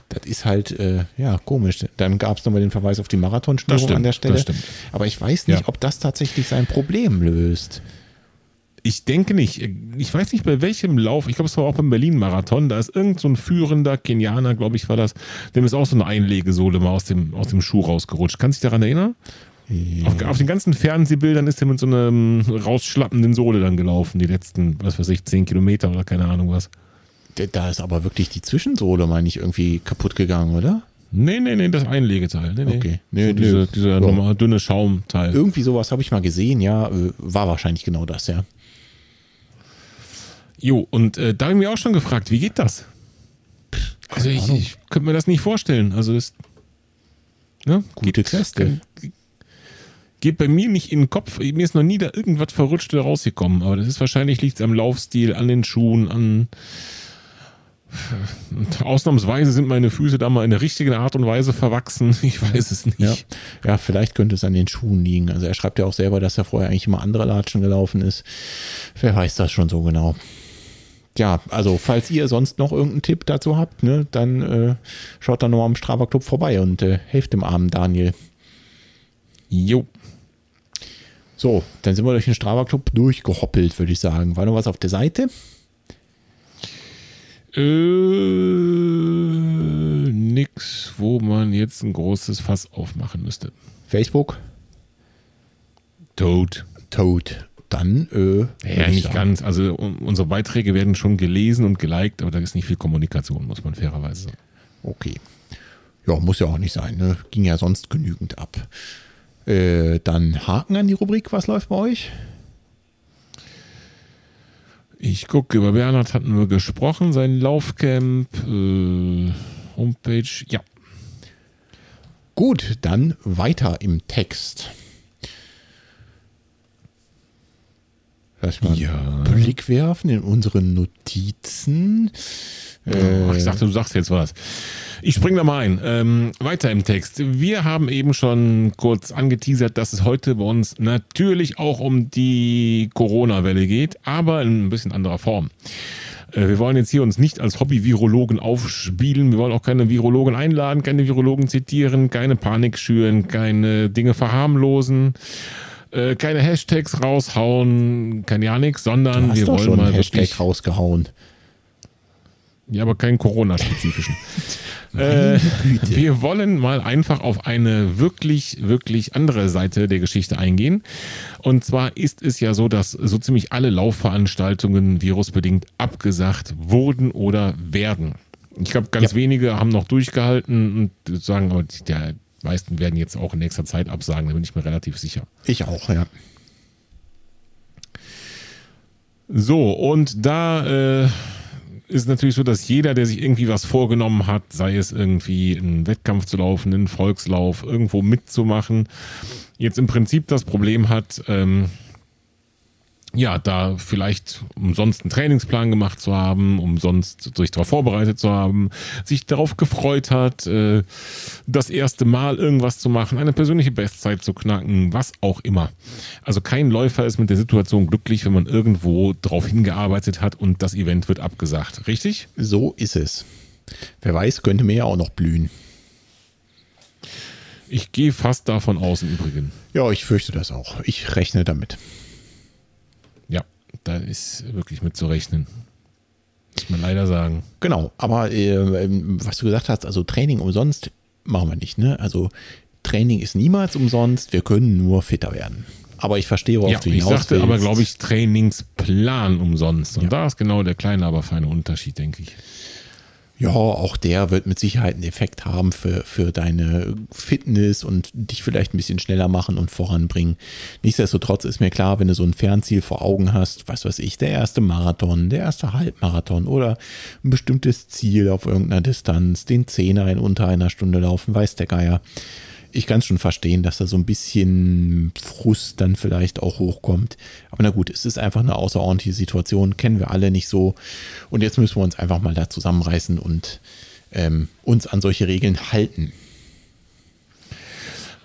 das ist halt, äh, ja, komisch. Dann gab es nochmal den Verweis auf die Marathonstörung an der Stelle. Aber ich weiß nicht, ja. ob das tatsächlich sein Problem löst. Ich denke nicht. Ich weiß nicht, bei welchem Lauf. Ich glaube, es war auch beim Berlin-Marathon. Da ist irgend so ein führender Kenianer, glaube ich, war das. Dem ist auch so eine Einlegesohle mal aus dem, aus dem Schuh rausgerutscht. Kannst du dich daran erinnern? Ja. Auf, auf, den ganzen Fernsehbildern ist er mit so einer rausschlappenden Sohle dann gelaufen. Die letzten, was weiß ich, zehn Kilometer oder keine Ahnung was. Da ist aber wirklich die Zwischensohle, meine ich, irgendwie kaputt gegangen, oder? Nee, nee, nee, das Einlegeteil. Nee, nee. Okay. Nee, so diese, nee. dieser so. normal dünne Schaumteil. Irgendwie sowas habe ich mal gesehen, ja. Äh, war wahrscheinlich genau das, ja. Jo, und äh, da habe ich mich auch schon gefragt, wie geht das? Also ich, ich, könnte mir das nicht vorstellen. Also das ne, gute Queste. Geht bei mir nicht in den Kopf. Mir ist noch nie da irgendwas verrutscht rausgekommen. Aber das ist wahrscheinlich liegt am Laufstil, an den Schuhen, an Ausnahmsweise sind meine Füße da mal in der richtigen Art und Weise verwachsen. Ich weiß es nicht. Ja. ja, vielleicht könnte es an den Schuhen liegen. Also er schreibt ja auch selber, dass er vorher eigentlich immer andere Latschen gelaufen ist. Wer weiß das schon so genau. Ja, also falls ihr sonst noch irgendeinen Tipp dazu habt, ne, dann äh, schaut da noch am Strava Club vorbei und äh, helft dem armen Daniel. Jo. So, dann sind wir durch den Strava Club durchgehoppelt, würde ich sagen. War noch was auf der Seite? Äh, nix, wo man jetzt ein großes Fass aufmachen müsste. Facebook? Tot. Tot. Dann, äh, Ja, nicht ganz. Also unsere Beiträge werden schon gelesen und geliked, aber da ist nicht viel Kommunikation, muss man fairerweise sagen. Okay. Ja, muss ja auch nicht sein. Ne? Ging ja sonst genügend ab. Äh, dann Haken an die Rubrik, was läuft bei euch? Ich gucke, über Bernhard hatten wir gesprochen, sein Laufcamp, äh, Homepage, ja. Gut, dann weiter im Text. Lass mal Ja. einen Blick werfen in unsere Notizen. Ach, ich dachte, du sagst jetzt was. Ich spring da mal ein. Ähm, weiter im Text. Wir haben eben schon kurz angeteasert, dass es heute bei uns natürlich auch um die Corona-Welle geht, aber in ein bisschen anderer Form. Äh, Wir wollen jetzt hier uns nicht als Hobby-Virologen aufspielen. Wir wollen auch keine Virologen einladen, keine Virologen zitieren, keine Panik schüren, keine Dinge verharmlosen, äh, keine Hashtags raushauen, kein ja Du sondern wir wollen schon mal Hashtag wirklich rausgehauen. ja, aber keinen Corona-spezifischen. äh, wir wollen mal einfach auf eine wirklich, wirklich andere Seite der Geschichte eingehen. Und zwar ist es ja so, dass so ziemlich alle Laufveranstaltungen virusbedingt abgesagt wurden oder werden. Ich glaube, ganz Ja. wenige haben noch durchgehalten und sagen, die meisten werden jetzt auch in nächster Zeit absagen, da bin ich mir relativ sicher. Ich auch, ja. So, und da äh, ist natürlich so, dass jeder, der sich irgendwie was vorgenommen hat, sei es irgendwie einen Wettkampf zu laufen, einen Volkslauf, irgendwo mitzumachen, jetzt im Prinzip das Problem hat, ähm, ja, da vielleicht umsonst einen Trainingsplan gemacht zu haben, umsonst sich darauf vorbereitet zu haben, sich darauf gefreut hat, äh, das erste Mal irgendwas zu machen, eine persönliche Bestzeit zu knacken, was auch immer. Also kein Läufer ist mit der Situation glücklich, wenn man irgendwo drauf hingearbeitet hat und das Event wird abgesagt. Richtig? So ist es. Wer weiß, könnte mir ja auch noch blühen. Ich gehe fast davon aus im Übrigen. Ja, ich fürchte das auch. Ich rechne damit. Da ist wirklich mit zu rechnen. Muss man leider sagen. Genau, aber äh, was du gesagt hast, also Training umsonst machen wir nicht. Ne? Also Training ist niemals umsonst, wir können nur fitter werden. Aber ich verstehe, worauf Ja, du ich hinaus sagte willst. aber, glaube ich, Trainingsplan umsonst. Und Ja. da ist genau der kleine, aber feine Unterschied, denke ich. Ja, auch der wird mit Sicherheit einen Effekt haben für, für deine Fitness und dich vielleicht ein bisschen schneller machen und voranbringen. Nichtsdestotrotz ist mir klar, wenn du so ein Fernziel vor Augen hast, was weiß ich, der erste Marathon, der erste Halbmarathon oder ein bestimmtes Ziel auf irgendeiner Distanz, den Zehner in unter einer Stunde laufen, weiß der Geier. Ich kann es schon verstehen, dass da so ein bisschen Frust dann vielleicht auch hochkommt. Aber na gut, es ist einfach eine außerordentliche Situation, kennen wir alle nicht so. Und jetzt müssen wir uns einfach mal da zusammenreißen und ähm, uns an solche Regeln halten.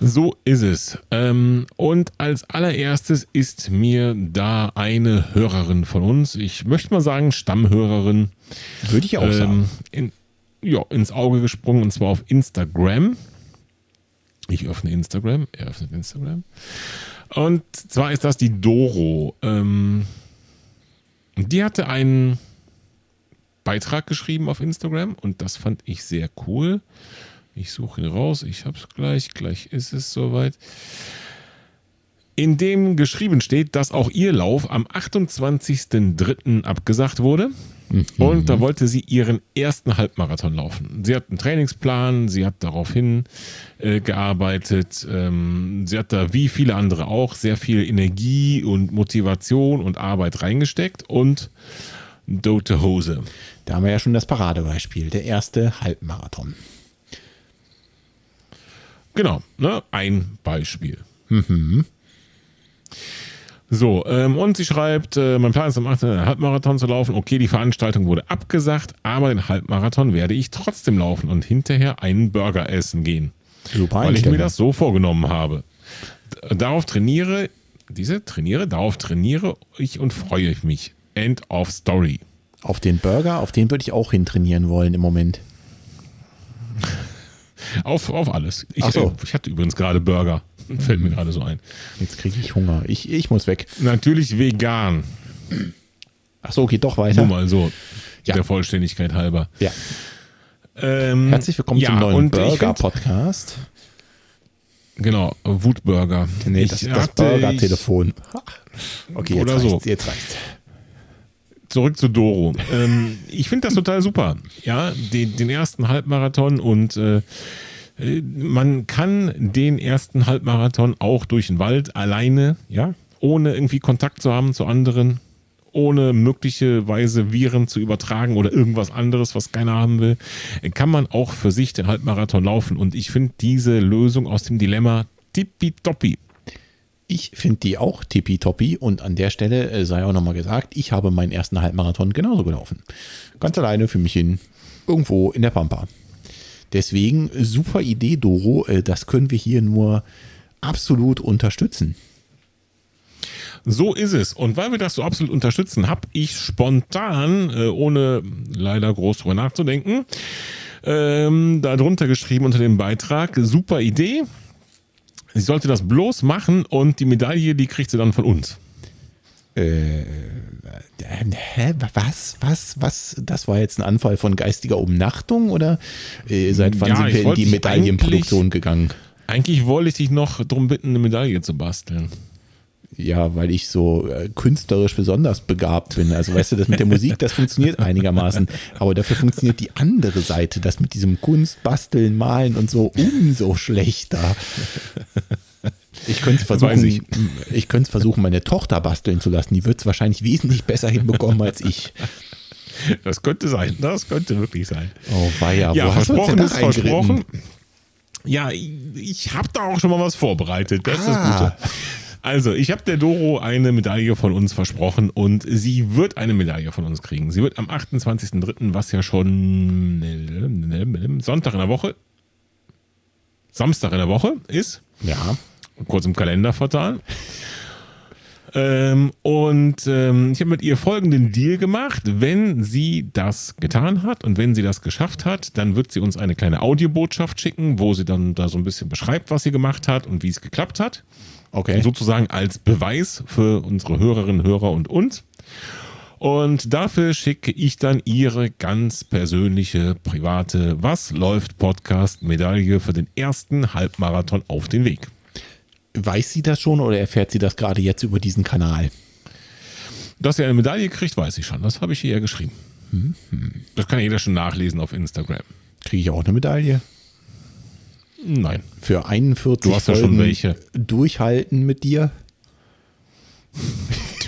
So ist es. Ähm, und als allererstes ist mir da eine Hörerin von uns, ich möchte mal sagen Stammhörerin, Würde ich auch sagen. ähm, in, ja, ins Auge gesprungen und zwar auf Instagram. Ich öffne Instagram, er öffnet Instagram. Und zwar ist das die Doro. Ähm, die hatte einen Beitrag geschrieben auf Instagram und das fand ich sehr cool. Ich suche ihn raus, ich hab's gleich, gleich ist es soweit. In dem geschrieben steht, dass auch ihr Lauf am 28.03. abgesagt wurde. Und da wollte sie ihren ersten Halbmarathon laufen. Sie hat einen Trainingsplan, sie hat daraufhin äh, gearbeitet. Ähm, sie hat da wie viele andere auch sehr viel Energie und Motivation und Arbeit reingesteckt und dote Hose. Da haben wir ja schon das Paradebeispiel, der erste Halbmarathon. Genau, ne? ein Beispiel. So, ähm, und sie schreibt, äh, mein Plan ist am 8. einen Halbmarathon zu laufen. Okay, die Veranstaltung wurde abgesagt, aber den Halbmarathon werde ich trotzdem laufen und hinterher einen Burger essen gehen. Super Weil ich mir das so vorgenommen habe. Darauf trainiere, diese trainiere, darauf trainiere ich und freue ich mich. End of Story. Auf den Burger, auf den würde ich auch hintrainieren wollen im Moment. Auf, auf alles. Ich, Ach so. äh, ich hatte übrigens gerade Burger. Fällt mir gerade so ein. Jetzt kriege ich Hunger. Ich, ich muss weg. Natürlich vegan. Ach so, geht doch Nur weiter. mal so. Ja. Der Vollständigkeit halber. Ja. Ähm, Herzlich willkommen ja, zum neuen Burger-Podcast. Genau, Wutburger. Nee, das, das Burger-Telefon. Okay, jetzt Oder reicht's. so. Jetzt reicht's. zurück zu Doro. ähm, ich finde das total super. Ja, den, den ersten Halbmarathon und äh, man kann den ersten Halbmarathon auch durch den Wald alleine, ja, ohne irgendwie Kontakt zu haben zu anderen, ohne möglicherweise Viren zu übertragen oder irgendwas anderes, was keiner haben will, kann man auch für sich den Halbmarathon laufen. Und ich finde diese Lösung aus dem Dilemma tippitoppi. Ich finde die auch tippitoppi und an der Stelle äh, sei auch nochmal gesagt, ich habe meinen ersten Halbmarathon genauso gelaufen. Ganz alleine für mich hin, irgendwo in der Pampa. Deswegen super Idee, Doro, äh, das können wir hier nur absolut unterstützen. So ist es. Und weil wir das so absolut unterstützen, habe ich spontan, äh, ohne leider groß drüber nachzudenken, ähm, darunter geschrieben unter dem Beitrag, super Idee. Sie sollte das bloß machen und die Medaille, die kriegt sie dann von uns. Äh, hä, was, was, was? Das war jetzt ein Anfall von geistiger Umnachtung oder äh, seit wann Ja, sind wir in die Medaillenproduktion gegangen? Eigentlich wollte ich dich noch darum bitten, eine Medaille zu basteln. Ja, weil ich so äh, künstlerisch besonders begabt bin. Also weißt du, das mit der Musik, das funktioniert einigermaßen. Aber dafür funktioniert die andere Seite, das mit diesem Kunst, Basteln, Malen und so umso schlechter. Ich könnte es versuchen, ich. ich, versuchen, meine Tochter basteln zu lassen. Die wird es wahrscheinlich wesentlich besser hinbekommen als ich. Das könnte sein. Das könnte wirklich sein. Oh weia, Ja, wo hast du uns versprochen denn ist da versprochen. Ja, ich, ich habe da auch schon mal was vorbereitet. Das ist das Ah. Gute. Also, ich habe der Doro eine Medaille von uns versprochen und sie wird eine Medaille von uns kriegen. Sie wird am 28.03., was ja schon Sonntag in der Woche, Samstag in der Woche ist, Ja, kurz im Kalender vertan. Ähm, und ähm, ich habe mit ihr folgenden Deal gemacht. Wenn sie das getan hat und wenn sie das geschafft hat, dann wird sie uns eine kleine Audiobotschaft schicken, wo sie dann da so ein bisschen beschreibt, was sie gemacht hat und wie es geklappt hat. okay. Sozusagen als Beweis für unsere Hörerinnen, Hörer und uns. Und dafür schicke ich dann ihre ganz persönliche, private Was läuft Podcast Medaille für den ersten Halbmarathon auf den Weg. Weiß sie das schon oder erfährt sie das gerade jetzt über diesen Kanal? Dass sie eine Medaille kriegt, weiß ich schon. Das habe ich ihr geschrieben. Das kann jeder schon nachlesen auf Instagram. Kriege ich auch eine Medaille? Nein. Für 41 Du hast ja schon welche. durchhalten mit dir?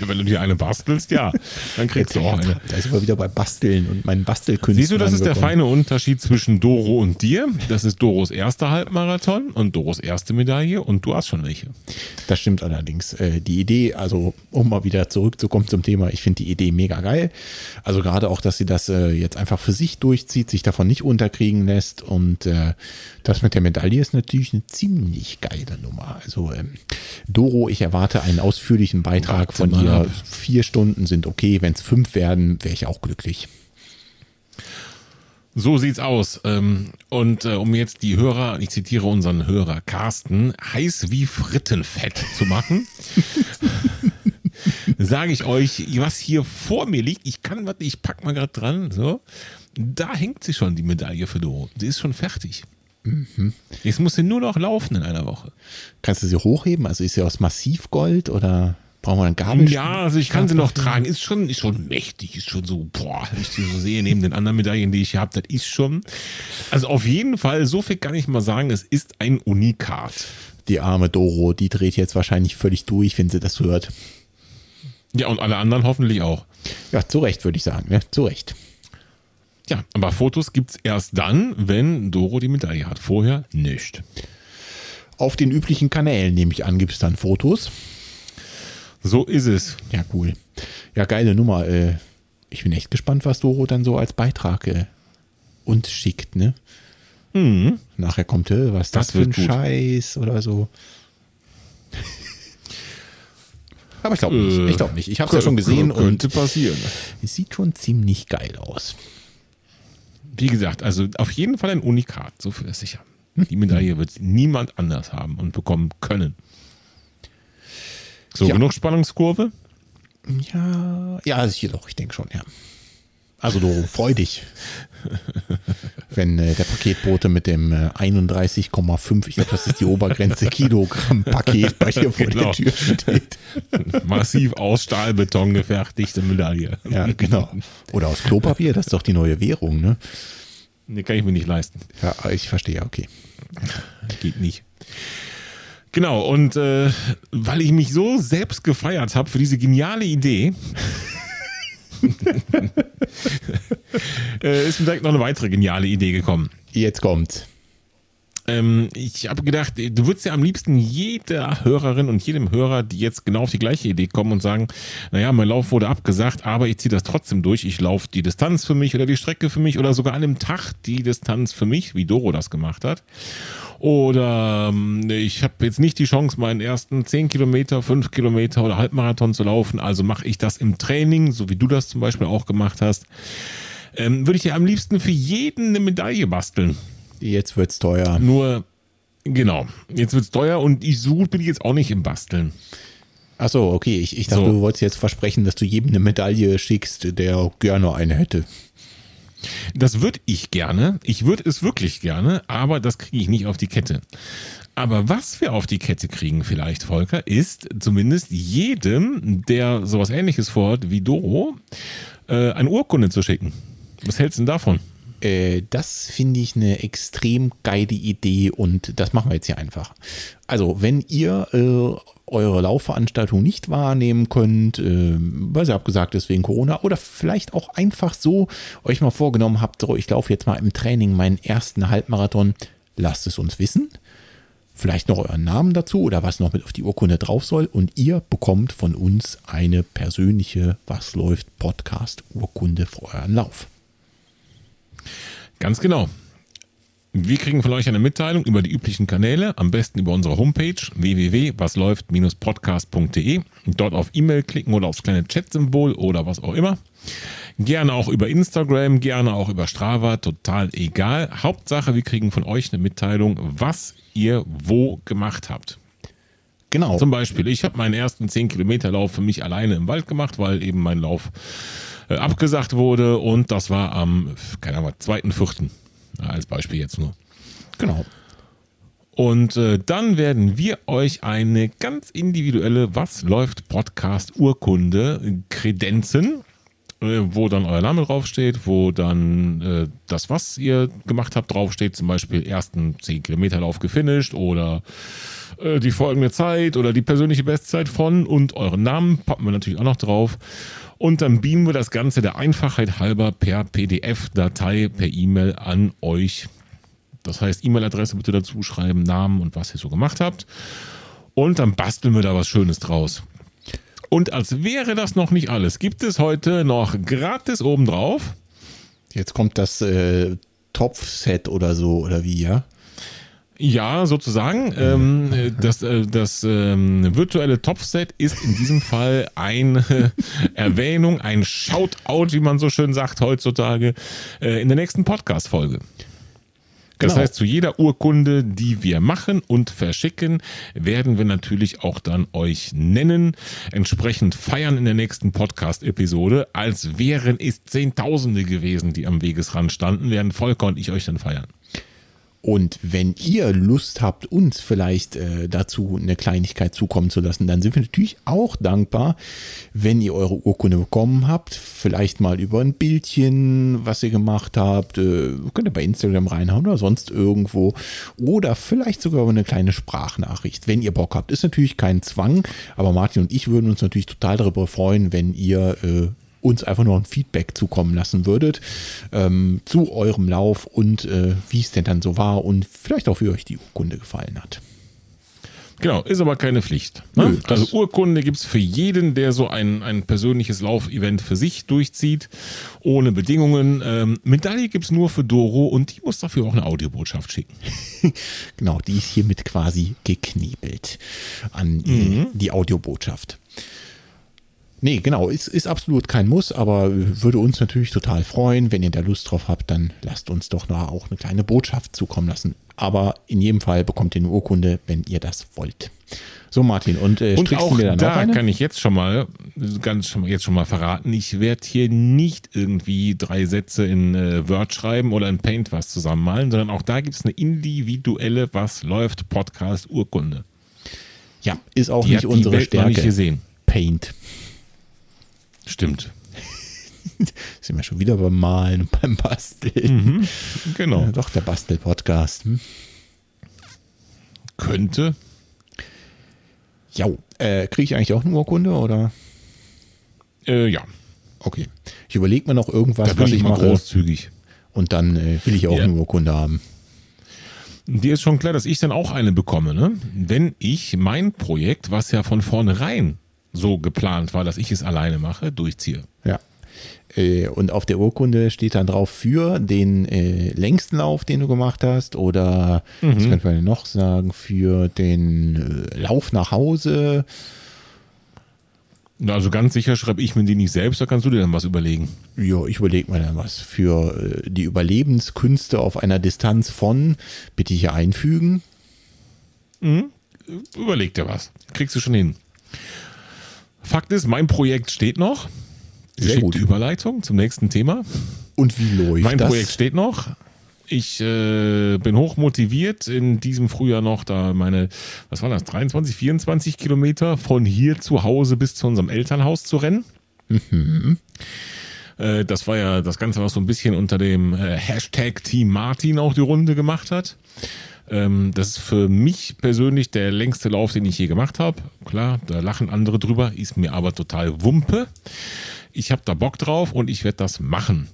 Wenn du dir eine bastelst, ja, dann kriegst du auch eine. Da sind wir wieder bei Basteln und meinen Bastelkünsten. Siehst du, das ist der feine Unterschied zwischen Doro und dir. Das ist Doros erster Halbmarathon und Doros erste Medaille und du hast schon welche. Das stimmt allerdings. Äh, Die Idee, also um mal wieder zurückzukommen zum Thema, ich finde die Idee mega geil. Also gerade auch, dass sie das äh, jetzt einfach für sich durchzieht, sich davon nicht unterkriegen lässt und äh, das mit der Medaille ist natürlich eine ziemlich geile Nummer. Also ähm, Doro, ich erwarte einen ausführlichen Beitrag Warte von mal dir. ab. Vier Stunden sind okay. Wenn es fünf werden, wäre ich auch glücklich. So sieht's aus. Ähm, Und äh, um jetzt die Hörer, ich zitiere unseren Hörer Carsten, heiß wie Frittenfett zu machen, sage ich euch, was hier vor mir liegt. Ich kann, warte, ich pack mal gerade dran. So, da hängt sie schon, die Medaille für Doro. Sie ist schon fertig. Jetzt muss sie nur noch laufen in einer Woche. Kannst du sie hochheben? Also ist sie aus Massivgold oder brauchen wir einen Gabel? Ja, also ich kann sie noch tragen. Ist schon, ist schon mächtig, ist schon so, boah, wenn ich die so sehe, neben den anderen Medaillen, die ich hier habe, das ist schon. Also auf jeden Fall, so viel kann ich mal sagen, es ist ein Unikat. Die arme Doro, die dreht jetzt wahrscheinlich völlig durch, wenn sie das hört. Ja, und alle anderen hoffentlich auch. Ja, zu Recht, würde ich sagen. Ne? Zu Recht. Ja, aber Fotos gibt's erst dann, wenn Doro die Medaille hat. Vorher nicht. Auf den üblichen Kanälen, nehme ich an, gibt es dann Fotos. So ist es. Ja, cool. Ja, geile Nummer. Äh, ich bin echt gespannt, was Doro dann so als Beitrag äh, uns schickt, ne? Nachher kommt, äh, was das, Das für ein gut. Scheiß oder so. Aber ich glaube nicht. Ich glaube nicht. Ich habe es ja schon gesehen Könnte und passieren. es sieht schon ziemlich geil aus. Wie gesagt, also auf jeden Fall ein Unikat, so viel ist sicher. Die Medaille wird niemand anders haben und bekommen können. So, Ja. genug Spannungskurve? Ja, ja, also hier doch, ich denke schon, ja. Also Doro, freu dich. Wenn äh, der Paketbote mit dem äh, 31,5, ich glaube, das ist die Obergrenze, Kilogramm Paket bei dir vor Genau. der Tür steht. Massiv aus Stahlbeton gefertigte Medaille. Ja, genau. Oder aus Klopapier, das ist doch die neue Währung, ne? Nee, kann ich mir nicht leisten. Ja, ich verstehe, okay. Geht nicht. Genau, und äh, weil ich mich so selbst gefeiert habe für diese geniale Idee, äh, ist mir direkt noch eine weitere geniale Idee gekommen. Jetzt kommt. Ähm, ich habe gedacht, du würdest ja am liebsten jeder Hörerin und jedem Hörer, die jetzt genau auf die gleiche Idee kommen und sagen, naja, mein Lauf wurde abgesagt, aber ich ziehe das trotzdem durch. Ich laufe die Distanz für mich oder die Strecke für mich oder sogar an dem Tag die Distanz für mich, wie Doro das gemacht hat. Oder ähm, ich habe jetzt nicht die Chance, meinen ersten 10 Kilometer, 5 Kilometer oder Halbmarathon zu laufen, also mache ich das im Training, so wie du das zum Beispiel auch gemacht hast. Ähm, würde ich dir am liebsten für jeden eine Medaille basteln. Jetzt wird's teuer. Nur, genau, jetzt wird's teuer und ich so bin ich jetzt auch nicht im Basteln. Achso, okay. Ich, ich dachte, So. du wolltest jetzt versprechen, dass du jedem eine Medaille schickst, der gerne eine hätte. Das würde ich gerne. Ich würde es wirklich gerne, aber das kriege ich nicht auf die Kette. Aber was wir auf die Kette kriegen vielleicht, Volker, ist zumindest jedem, der sowas ähnliches vorhat wie Doro, äh, eine Urkunde zu schicken. Was hältst du denn davon? Äh, das finde ich eine extrem geile Idee und das machen wir jetzt hier einfach. Also, wenn ihr äh, eure Laufveranstaltung nicht wahrnehmen könnt, äh, weil sie abgesagt ist wegen Corona oder vielleicht auch einfach so euch mal vorgenommen habt, so, ich laufe jetzt mal im Training meinen ersten Halbmarathon, lasst es uns wissen. Vielleicht noch euren Namen dazu oder was noch mit auf die Urkunde drauf soll und ihr bekommt von uns eine persönliche Was läuft Podcast Urkunde für euren Lauf. Ganz genau. Wir kriegen von euch eine Mitteilung über die üblichen Kanäle, am besten über unsere Homepage www.wasläuft-podcast.de. Dort auf E-Mail klicken oder aufs kleine Chat-Symbol oder was auch immer. Gerne auch über Instagram, gerne auch über Strava, total egal. Hauptsache, wir kriegen von euch eine Mitteilung, was ihr wo gemacht habt. Genau. Zum Beispiel, ich habe meinen ersten 10-Kilometer-Lauf für mich alleine im Wald gemacht, weil eben mein Lauf abgesagt wurde und das war am, keine Ahnung, 2.4. Ja, als Beispiel jetzt nur. Genau. Und äh, dann werden wir euch eine ganz individuelle Was läuft Podcast Urkunde kredenzen, äh, wo dann euer Name draufsteht, wo dann äh, das, was ihr gemacht habt, draufsteht, zum Beispiel ersten 10 Kilometer Lauf gefinisht oder äh, die folgende Zeit oder die persönliche Bestzeit von und euren Namen packen wir natürlich auch noch drauf. Und dann beamen wir das Ganze der Einfachheit halber per PDF-Datei, per E-Mail an euch das heißt, E-Mail-Adresse bitte dazu schreiben, Namen und was ihr so gemacht habt. Und dann basteln wir da was Schönes draus. Und als wäre das noch nicht alles, gibt es heute noch gratis obendrauf. Jetzt kommt das äh, Topfset oder so, oder wie, ja? Ja, sozusagen. Ähm, äh, das äh, das ähm, virtuelle Topfset ist in diesem Fall eine Erwähnung, ein Shoutout, wie man so schön sagt heutzutage, äh, in der nächsten Podcast-Folge. Das Genau. heißt, zu jeder Urkunde, die wir machen und verschicken, werden wir natürlich auch dann euch nennen, entsprechend feiern in der nächsten Podcast-Episode, als wären es Zehntausende gewesen, die am Wegesrand standen, werden Volker und ich euch dann feiern. Und wenn ihr Lust habt, uns vielleicht äh, dazu eine Kleinigkeit zukommen zu lassen, dann sind wir natürlich auch dankbar, wenn ihr eure Urkunde bekommen habt. Vielleicht mal über ein Bildchen, was ihr gemacht habt. Äh, könnt ihr bei Instagram reinhauen oder sonst irgendwo. Oder vielleicht sogar über eine kleine Sprachnachricht, wenn ihr Bock habt. Ist natürlich kein Zwang, aber Martin und ich würden uns natürlich total darüber freuen, wenn ihr äh, uns einfach nur ein Feedback zukommen lassen würdet ähm, zu eurem Lauf und äh, wie es denn dann so war und vielleicht auch wie euch die Urkunde gefallen hat. Genau, ist aber keine Pflicht. Ne? Nö, also Urkunde gibt es für jeden, der so ein, ein persönliches Laufevent für sich durchzieht, ohne Bedingungen. Ähm, Medaille gibt es nur für Doro und die muss dafür auch eine Audiobotschaft schicken. Genau, die ist hiermit quasi geknebelt an äh, die Audiobotschaft. Nee, genau, ist, ist absolut kein Muss, aber würde uns natürlich total freuen. Wenn ihr da Lust drauf habt, dann lasst uns doch noch auch eine kleine Botschaft zukommen lassen. Aber in jedem Fall bekommt ihr eine Urkunde, wenn ihr das wollt. So, Martin, und, äh, Und auch dir dann da auch kann ich jetzt schon mal, ganz schon, jetzt schon mal verraten, ich werde hier nicht irgendwie drei Sätze in äh, Word schreiben oder in Paint was zusammenmalen, sondern auch da gibt es eine individuelle Was läuft Podcast Urkunde. Ja, ist auch Die nicht hat die unsere Welt noch nicht Stärke. gesehen. Paint. Stimmt. Sind wir schon wieder beim Malen und beim Basteln. Genau. Ja, doch, der Bastel-Podcast. Hm? Könnte. Ja, äh, kriege ich eigentlich auch eine Urkunde oder? Äh, ja. Okay. Ich überlege mir noch irgendwas, Da was ich ich mal mache. großzügig. Und dann äh, will ich auch Ja. eine Urkunde haben. Dir ist schon klar, dass ich dann auch eine bekomme, ne? Wenn ich mein Projekt, was ja von vornherein so geplant war, dass ich es alleine mache, durchziehe. Ja. Äh, Und auf der Urkunde steht dann drauf für den äh, längsten Lauf, den du gemacht hast, oder Mhm. was könnte man noch sagen, für den äh, Lauf nach Hause. Also ganz sicher schreibe ich mir die nicht selbst, da kannst du dir dann was überlegen. Ja, ich überlege mir dann was. Für äh, die Überlebenskünste auf einer Distanz von, bitte hier einfügen. Überleg dir was. Kriegst du schon hin. Fakt ist, mein Projekt steht noch. Sehr Geschickte gut. Überleitung zum nächsten Thema. Und wie läuft Mein das? Projekt steht noch. Ich äh, bin hoch motiviert, in diesem Frühjahr noch da meine, was war das, 23, 24 Kilometer von hier zu Hause bis zu unserem Elternhaus zu rennen. Äh, das war ja das Ganze, was so ein bisschen unter dem äh, Hashtag Team Martin auch die Runde gemacht hat. Ähm, das ist für mich persönlich der längste Lauf, den ich je gemacht habe. Klar, da lachen andere drüber, ist mir aber total Wumpe. Ich habe da Bock drauf und ich werde das machen.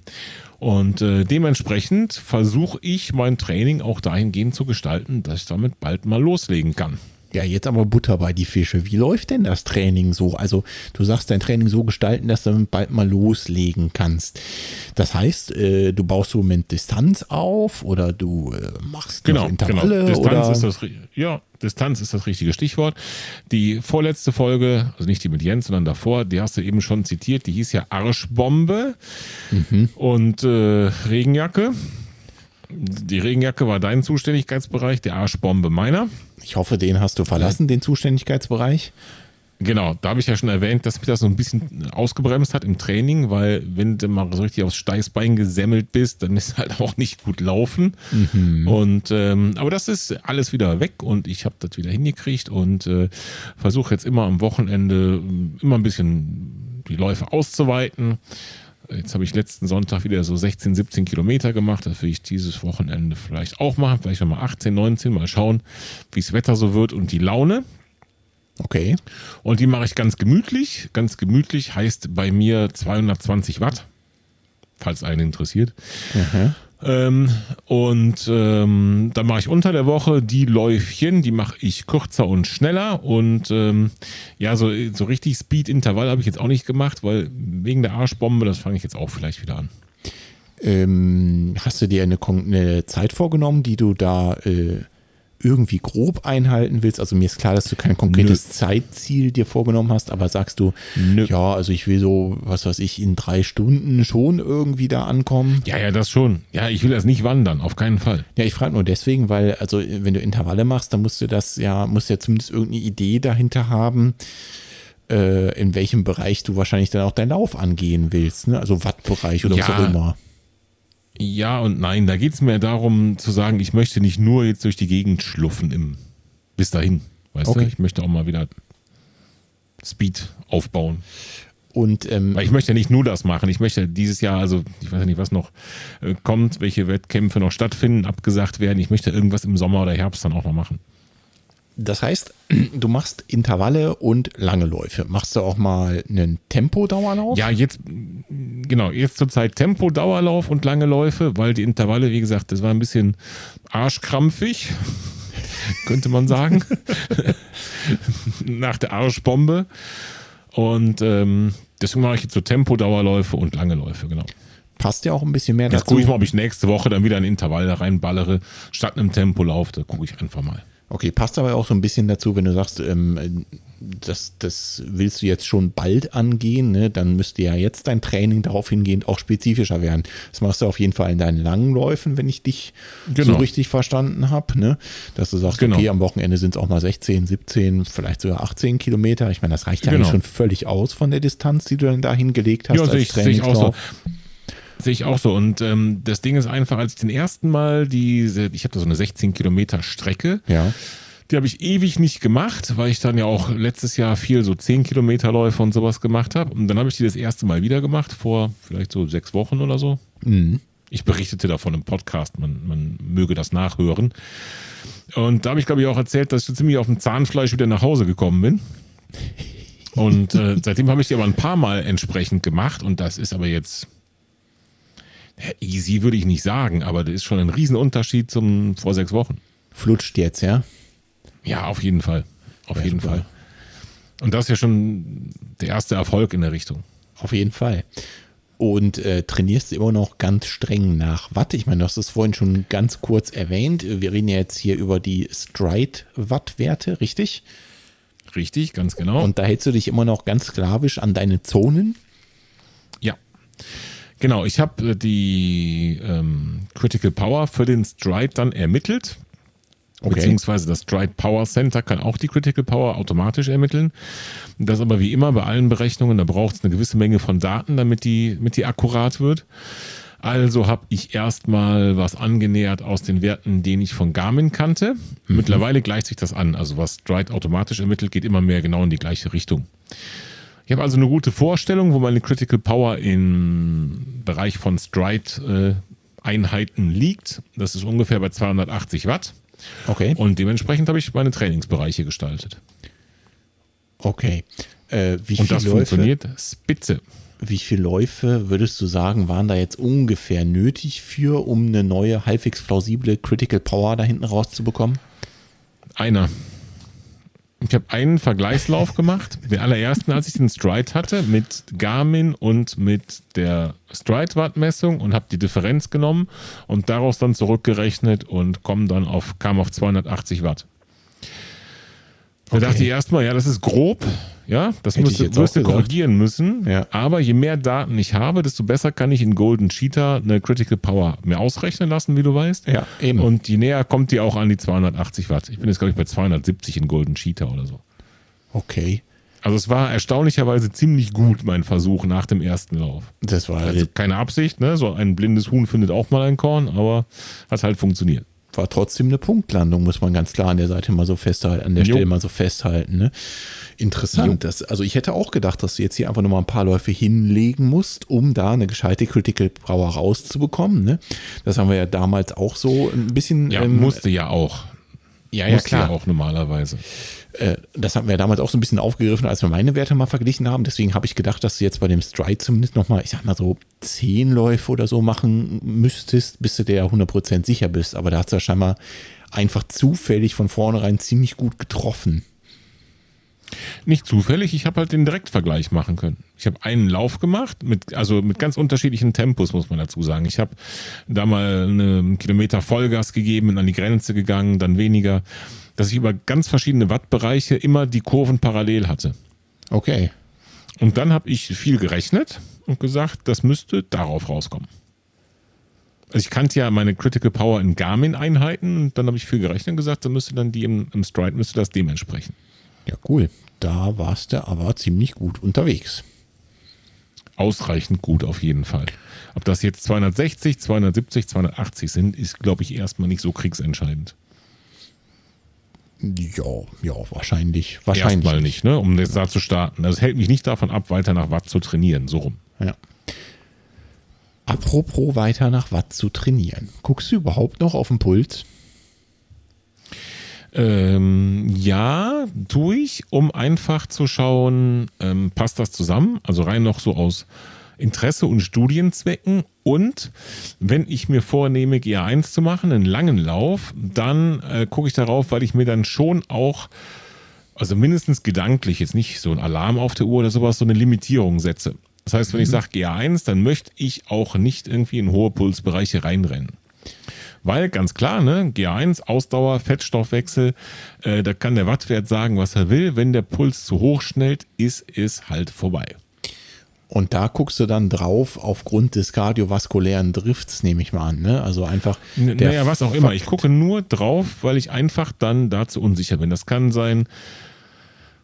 Und äh, dementsprechend versuche ich mein Training auch dahingehend zu gestalten, dass ich damit bald mal loslegen kann. Ja, jetzt aber Butter bei die Fische. Wie läuft denn das Training so? Also, du sagst dein Training so gestalten, dass du bald mal loslegen kannst. Das heißt, äh, du baust so im Moment Distanz auf oder du äh, machst noch Genau, Intervalle genau. Distanz oder ist das ja, Distanz ist das richtige Stichwort. Die vorletzte Folge, also nicht die mit Jens, sondern davor, die hast du eben schon zitiert, die hieß ja Arschbombe und äh, Regenjacke. Die Regenjacke war dein Zuständigkeitsbereich, die Arschbombe meiner. ich hoffe, den hast du verlassen, den Zuständigkeitsbereich. Genau, da habe ich ja schon erwähnt, dass mich das so ein bisschen ausgebremst hat im Training, weil wenn du mal so richtig aufs Steißbein gesemmelt bist, dann ist halt auch nicht gut laufen. Und ähm, aber das ist alles wieder weg und ich habe das wieder hingekriegt und äh, versuche jetzt immer am Wochenende immer ein bisschen die Läufe auszuweiten. Jetzt habe ich letzten Sonntag wieder so 16, 17 Kilometer gemacht. Das will ich dieses Wochenende vielleicht auch machen. Vielleicht nochmal 18, 19. Mal schauen, wie das Wetter so wird und die Laune. Okay. Und die mache ich ganz gemütlich. Ganz gemütlich heißt bei mir 220 Watt, falls einen interessiert. Ähm, und ähm, dann mache ich unter der Woche die Läufchen, die mache ich kürzer und schneller. Und ähm, ja, so, so richtig Speed-Intervall habe ich jetzt auch nicht gemacht, weil wegen der Arschbombe, das fange ich jetzt auch vielleicht wieder an. Ähm, hast du dir eine, eine Zeit vorgenommen, die du da äh, irgendwie grob einhalten willst? Also mir ist klar, dass du kein konkretes Zeitziel dir vorgenommen hast, aber sagst du, Nö. ja, also ich will so, was weiß ich, in drei Stunden schon irgendwie da ankommen? Ja, ja, das schon. Ja, ich will das nicht wandern, auf keinen Fall. Ja, ich frage nur deswegen, weil, also wenn du Intervalle machst, dann musst du das ja, musst ja zumindest irgendeine Idee dahinter haben, äh, in welchem Bereich du wahrscheinlich dann auch deinen Lauf angehen willst, ne? Also Wattbereich oder was Ja. auch immer. Ja und nein, da geht es mir darum zu sagen, ich möchte nicht nur jetzt durch die Gegend schluffen im bis dahin. Weißt Okay. du? Ich möchte auch mal wieder Speed aufbauen. Und ähm, Weil ich möchte ja nicht nur das machen. Ich möchte dieses Jahr, also ich weiß ja nicht, was noch äh, kommt, welche Wettkämpfe noch stattfinden, abgesagt werden. Ich möchte irgendwas im Sommer oder Herbst dann auch noch machen. Das heißt, du machst Intervalle und lange Läufe. Machst du auch mal einen Tempodauerlauf? Ja, jetzt, genau, jetzt zurzeit Tempo, Dauerlauf und lange Läufe, weil die Intervalle, wie gesagt, das war ein bisschen arschkrampfig, könnte man sagen, nach der Arschbombe. Und ähm, deswegen mache ich jetzt so Tempo, Dauerläufe und lange Läufe, genau. Passt ja auch ein bisschen mehr Jetzt dazu. gucke ich mal, ob ich nächste Woche dann wieder ein Intervall da reinballere, statt einem Tempolauf, da gucke ich einfach mal. Okay, passt aber auch so ein bisschen dazu, wenn du sagst, ähm, das, das willst du jetzt schon bald angehen, ne? dann müsste ja jetzt dein Training darauf hingehend auch spezifischer werden. Das machst du auf jeden Fall in deinen langen Läufen, wenn ich dich so Genau. richtig verstanden habe. Ne? Dass du sagst, Genau. okay, am Wochenende sind es auch mal 16, 17, vielleicht sogar 18 Kilometer. Ich meine, das reicht ja Genau. eigentlich schon völlig aus von der Distanz, die du dann da hingelegt hast Ja, als sehe ich, sehe ich auch so. Sehe ich auch so. Und ähm, das Ding ist einfach, als ich den ersten Mal diese, ich habe da so eine 16 Kilometer Strecke, Ja. die habe ich ewig nicht gemacht, weil ich dann ja auch letztes Jahr viel so 10 Kilometer Läufe und sowas gemacht habe. Und dann habe ich die das erste Mal wieder gemacht, vor vielleicht so sechs Wochen oder so. Ich berichtete davon im Podcast, man, man möge das nachhören. Und da habe ich, glaube ich, auch erzählt, dass ich so ziemlich auf dem Zahnfleisch wieder nach Hause gekommen bin. Und äh, seitdem habe ich die aber ein paar Mal entsprechend gemacht und das ist aber jetzt easy, würde ich nicht sagen, aber das ist schon ein Riesenunterschied zum vor sechs Wochen. Flutscht jetzt, ja? Ja, auf jeden Fall. Auf Ja, jeden super. Fall. Und das ist ja schon der erste Erfolg in der Richtung. Auf jeden Fall. Und äh, trainierst du immer noch ganz streng nach Watt? Ich meine, du hast es vorhin schon ganz kurz erwähnt. Wir reden ja jetzt hier über die Stride-Watt-Werte, richtig? Richtig, ganz genau. Und da hältst du dich immer noch ganz sklavisch an deine Zonen? Ja. Genau, ich habe äh, die ähm, Critical Power für den Stride dann ermittelt. Okay. Beziehungsweise das Stride Power Center kann auch die Critical Power automatisch ermitteln. Das aber wie immer bei allen Berechnungen, da braucht es eine gewisse Menge von Daten, damit die, damit die akkurat wird. Also habe ich erstmal was angenähert aus den Werten, den ich von Garmin kannte. Mittlerweile gleicht sich das an. Also was Stride automatisch ermittelt, geht immer mehr genau in die gleiche Richtung. Ich habe also eine gute Vorstellung, wo meine Critical Power im Bereich von Stride-Einheiten liegt. Das ist ungefähr bei 280 Watt. Okay. Und dementsprechend habe ich meine Trainingsbereiche gestaltet. Okay. Äh, wie, Und das Läufe, funktioniert spitze. wie viele Läufe würdest du sagen, waren da jetzt ungefähr nötig für, um eine neue, halbwegs plausible Critical Power da hinten rauszubekommen? Einer. Ich habe einen Vergleichslauf gemacht, den allerersten, als ich den Stride hatte, mit Garmin und mit der Stride-Watt-Messung und habe die Differenz genommen und daraus dann zurückgerechnet und komm dann auf, kam auf 280 Watt. Da Okay. dachte ich erstmal, ja, das ist grob, ja, das müsste, wirst du korrigieren müssen. Ja. Aber je mehr Daten ich habe, desto besser kann ich in Golden Cheetah eine Critical Power mir ausrechnen lassen, wie du weißt. Ja, eben. Und je näher kommt die auch an die 280 Watt. Ich bin jetzt, glaube ich, bei 270 in Golden Cheetah oder so. Okay. Also es war erstaunlicherweise ziemlich gut, mein Versuch nach dem ersten Lauf. Das war, Also keine Absicht, ne? So ein blindes Huhn findet auch mal ein Korn, aber hat halt funktioniert. War trotzdem eine Punktlandung, muss man ganz klar an der Seite mal so festhalten, an der Jo. Stelle mal so festhalten. Ne? Interessant. Das, also ich hätte auch gedacht, dass du jetzt hier einfach nochmal ein paar Läufe hinlegen musst, um da eine gescheite Critical Power rauszubekommen. Ne? Das haben wir ja damals auch so ein bisschen. Ja, ähm, musste ja auch. Ja, ja, klar. ja auch normalerweise. Äh, das hatten wir damals auch so ein bisschen aufgegriffen, als wir meine Werte mal verglichen haben. Deswegen habe ich gedacht, dass du jetzt bei dem Stride zumindest nochmal, ich sag mal so, zehn Läufe oder so machen müsstest, bis du dir 100% sicher bist. Aber da hast du ja scheinbar einfach zufällig von vornherein ziemlich gut getroffen. Nicht zufällig, ich habe halt den Direktvergleich machen können. Ich habe einen Lauf gemacht, mit, also mit ganz unterschiedlichen Tempos, muss man dazu sagen. Ich habe da mal einen Kilometer Vollgas gegeben, bin an die Grenze gegangen, dann weniger, dass ich über ganz verschiedene Wattbereiche immer die Kurven parallel hatte. Okay. Und dann habe ich viel gerechnet und gesagt, das müsste darauf rauskommen. Also ich kannte ja meine Critical Power in Garmin-Einheiten und dann habe ich viel gerechnet und gesagt, dann müsste dann die im, im Stride, müsste das dementsprechend. Ja, cool. Da warst du aber ziemlich gut unterwegs. Ausreichend gut auf jeden Fall. Ob das jetzt 260, 270, 280 sind, ist, glaube ich, erstmal nicht so kriegsentscheidend. Ja, ja, wahrscheinlich. Wahrscheinlich. Erstmal nicht, ne? um jetzt da zu starten. Das hält mich nicht davon ab, weiter nach Watt zu trainieren. So rum. Ja. Apropos weiter nach Watt zu trainieren. Guckst du überhaupt noch auf den Puls? Ähm, ja, tue ich, um einfach zu schauen, ähm, passt das zusammen? Also rein noch so aus Interesse und Studienzwecken. Und wenn ich mir vornehme, GA1 zu machen, einen langen Lauf, dann äh, gucke ich darauf, weil ich mir dann schon auch, also mindestens gedanklich, jetzt nicht so ein Alarm auf der Uhr oder sowas, so eine Limitierung setze. Das heißt, wenn ich sage GA1, dann möchte ich auch nicht irgendwie in hohe Pulsbereiche reinrennen. Weil ganz klar, ne, GA1, Ausdauer, Fettstoffwechsel, äh, da kann der Wattwert sagen, was er will. Wenn der Puls zu hoch schnellt, ist es halt vorbei. Und da guckst du dann drauf aufgrund des kardiovaskulären Drifts, nehme ich mal an. Ne? Also einfach. N- Naja, was auch immer. Ich gucke nur drauf, weil ich einfach dann dazu unsicher bin. Das kann sein,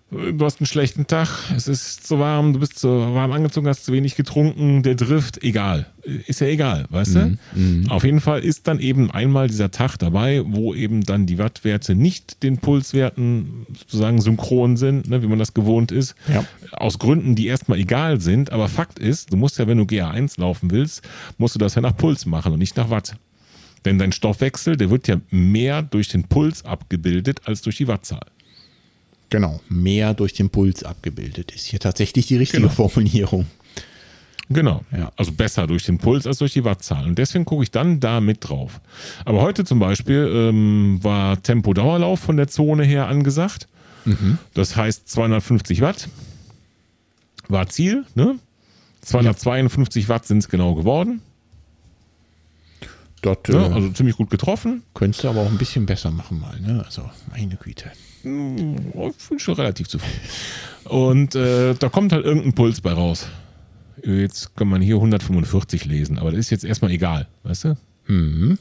du hast einen schlechten Tag, es ist zu warm, du bist zu warm angezogen, hast zu wenig getrunken, der Drift, egal. Ist ja egal, weißt du? Auf jeden Fall ist dann eben einmal dieser Tag dabei, wo eben dann die Wattwerte nicht den Pulswerten sozusagen synchron sind, ne, wie man das gewohnt ist. Ja. Aus Gründen, die erstmal egal sind, aber Fakt ist, du musst ja, wenn du GA1 laufen willst, musst du das ja nach Puls machen und nicht nach Watt. Denn dein Stoffwechsel, der wird ja mehr durch den Puls abgebildet als durch die Wattzahl. Genau, mehr durch den Puls abgebildet ist hier tatsächlich die richtige genau. Formulierung. Genau, ja. also besser durch den Puls als durch die Wattzahl. Und deswegen gucke ich dann da mit drauf. Aber heute zum Beispiel ähm, war Tempo-Dauerlauf von der Zone her angesagt. Mhm. Das heißt 250 Watt war Ziel. Ne? 252 ja. Watt sind es genau geworden. Dort, ja, äh, also ziemlich gut getroffen. Könntest du aber auch ein bisschen besser machen mal. Ne? Also meine Güte. Hm, ich bin schon relativ zufrieden. Und äh, da kommt halt irgendein Puls bei raus. Jetzt kann man hier 145 lesen, aber das ist jetzt erstmal egal, weißt du? Mhm.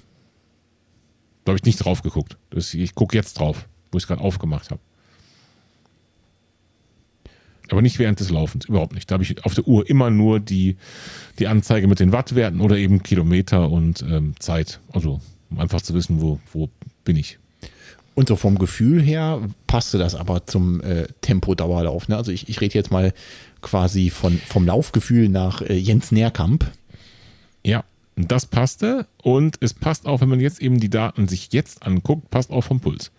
Da habe ich nicht drauf geguckt. Das, ich gucke jetzt drauf, wo ich es gerade aufgemacht habe. Aber nicht während des Laufens, überhaupt nicht. Da habe ich auf der Uhr immer nur die, die Anzeige mit den Wattwerten oder eben Kilometer und ähm, Zeit. Also, um einfach zu wissen, wo, wo bin ich. Und so vom Gefühl her passte das aber zum äh, Tempo-Dauerlauf. Ne? Also ich, ich rede jetzt mal quasi von, vom Laufgefühl nach äh, Jens Nährkamp. Ja, das passte und es passt auch, wenn man jetzt eben die Daten sich jetzt anguckt, passt auch vom Puls.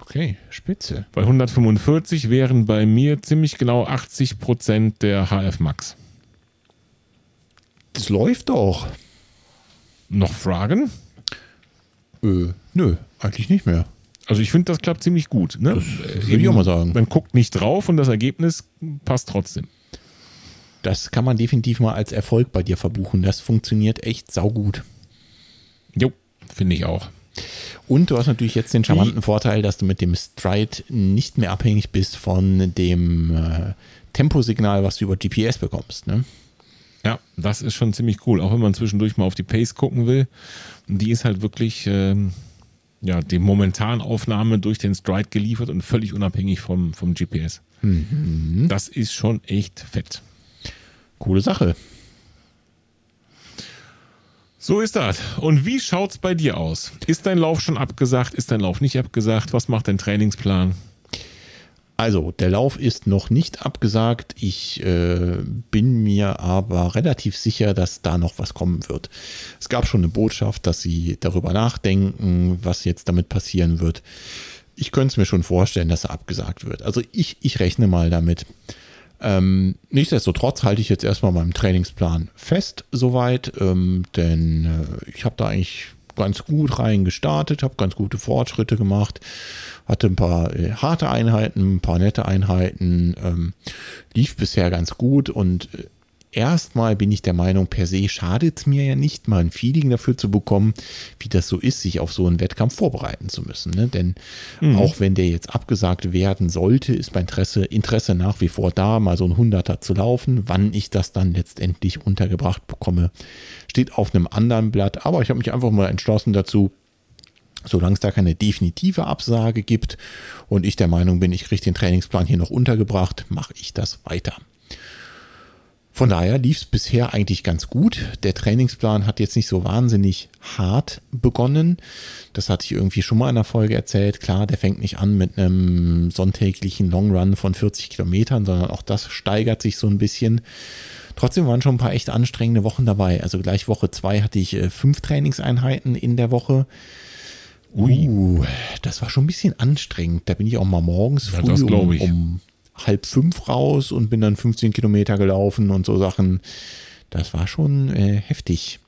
Okay, spitze. Bei 145 wären bei mir ziemlich genau 80 Prozent der HF Max. Das läuft doch. Noch Fragen? Äh, nö, eigentlich nicht mehr. Also ich finde, das klappt ziemlich gut. Ne? Das würde ich auch mal sagen. Man guckt nicht drauf und das Ergebnis passt trotzdem. Das kann man definitiv mal als Erfolg bei dir verbuchen. Das funktioniert echt saugut. Jo, finde ich auch. Und du hast natürlich jetzt den charmanten Vorteil, dass du mit dem Stride nicht mehr abhängig bist von dem äh, Temposignal, was du über GPS bekommst. Ne? Ja, das ist schon ziemlich cool. Auch wenn man zwischendurch mal auf die Pace gucken will. Die ist halt wirklich ähm, ja, die momentanen Aufnahme durch den Stride geliefert und völlig unabhängig vom, vom GPS. Mhm. Das ist schon echt fett. Coole Sache. So ist das. Und wie schaut's bei dir aus? Ist dein Lauf schon abgesagt? Ist dein Lauf nicht abgesagt? Was macht dein Trainingsplan? Also, der Lauf ist noch nicht abgesagt. Ich äh, bin mir aber relativ sicher, dass da noch was kommen wird. Es gab schon eine Botschaft, dass sie darüber nachdenken, was jetzt damit passieren wird. Ich könnte es mir schon vorstellen, dass er abgesagt wird. Also ich, ich rechne mal damit. Ähm, nichtsdestotrotz halte ich jetzt erstmal meinem Trainingsplan fest soweit, ähm, denn äh, ich habe da eigentlich ganz gut rein gestartet, habe ganz gute Fortschritte gemacht, hatte ein paar äh, harte Einheiten, ein paar nette Einheiten, ähm, lief bisher ganz gut und äh, erstmal bin ich der Meinung, per se schadet es mir ja nicht, mal ein Feeling dafür zu bekommen, wie das so ist, sich auf so einen Wettkampf vorbereiten zu müssen. Ne? Denn mhm. auch wenn der jetzt abgesagt werden sollte, ist mein Interesse, Interesse nach wie vor da, mal so ein Hunderter zu laufen. Wann ich das dann letztendlich untergebracht bekomme, steht auf einem anderen Blatt. Aber ich habe mich einfach mal entschlossen dazu, solange es da keine definitive Absage gibt und ich der Meinung bin, ich kriege den Trainingsplan hier noch untergebracht, mache ich das weiter. Von daher lief es bisher eigentlich ganz gut. Der Trainingsplan hat jetzt nicht so wahnsinnig hart begonnen. Das hatte ich irgendwie schon mal in der Folge erzählt. Klar, der fängt nicht an mit einem sonntäglichen Long Run von 40 Kilometern, sondern auch das steigert sich so ein bisschen. Trotzdem waren schon ein paar echt anstrengende Wochen dabei. Also gleich Woche zwei hatte ich äh, fünf Trainingseinheiten in der Woche. Ui, uh, das war schon ein bisschen anstrengend. Da bin ich auch mal morgens früh ja, um, um halb fünf raus und bin dann 15 Kilometer gelaufen und so Sachen. Das war schon äh, heftig.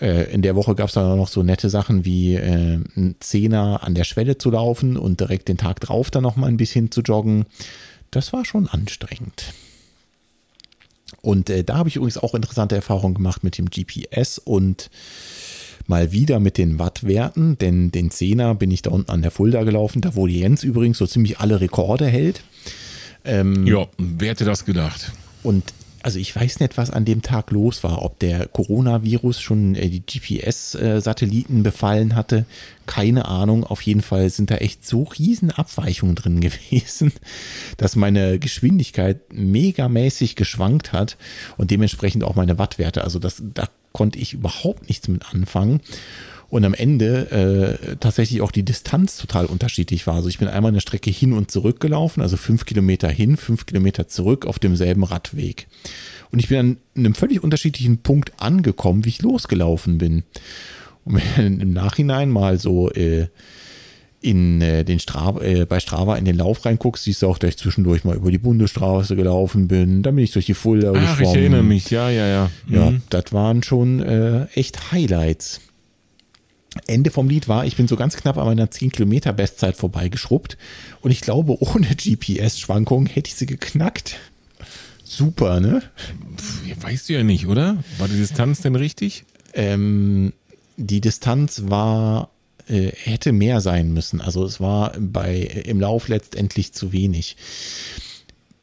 Äh, in der Woche gab es dann auch noch so nette Sachen wie äh, ein Zehner an der Schwelle zu laufen und direkt den Tag drauf dann noch mal ein bisschen zu joggen. Das war schon anstrengend. Und äh, da habe ich übrigens auch interessante Erfahrungen gemacht mit dem GPS und mal wieder mit den Wattwerten, denn den Zehner bin ich da unten an der Fulda gelaufen, da wo Jens übrigens so ziemlich alle Rekorde hält. Ähm, ja, wer hätte das gedacht? Und also ich weiß nicht, was an dem Tag los war, ob der Coronavirus schon äh, die GPS-Satelliten befallen hatte. Keine Ahnung. Auf jeden Fall sind da echt so riesen Abweichungen drin gewesen, dass meine Geschwindigkeit megamäßig geschwankt hat und dementsprechend auch meine Wattwerte. Also das, da konnte ich überhaupt nichts mit anfangen und am Ende äh, tatsächlich auch die Distanz total unterschiedlich war. Also ich bin einmal eine Strecke hin und zurück gelaufen, also fünf Kilometer hin, fünf Kilometer zurück auf demselben Radweg. Und ich bin an einem völlig unterschiedlichen Punkt angekommen, wie ich losgelaufen bin. Und wenn im Nachhinein mal so äh, in äh, den Strava, äh, bei Strava in den Lauf reinguckst, siehst du auch, dass ich zwischendurch mal über die Bundesstraße gelaufen bin. Dann bin ich durch die Fulda Ach, geschwommen. ich erinnere mich, ja, ja, ja. Ja, Mhm. das waren schon äh, echt Highlights. Ende vom Lied war, ich bin so ganz knapp an meiner 10 Kilometer Bestzeit vorbeigeschrubbt und ich glaube, ohne GPS-Schwankungen hätte ich sie geknackt. Super, ne? Pff, Weißt du ja nicht, oder? War die Distanz denn richtig? Ähm, die Distanz war, äh, hätte mehr sein müssen. Also es war bei, im Lauf letztendlich zu wenig.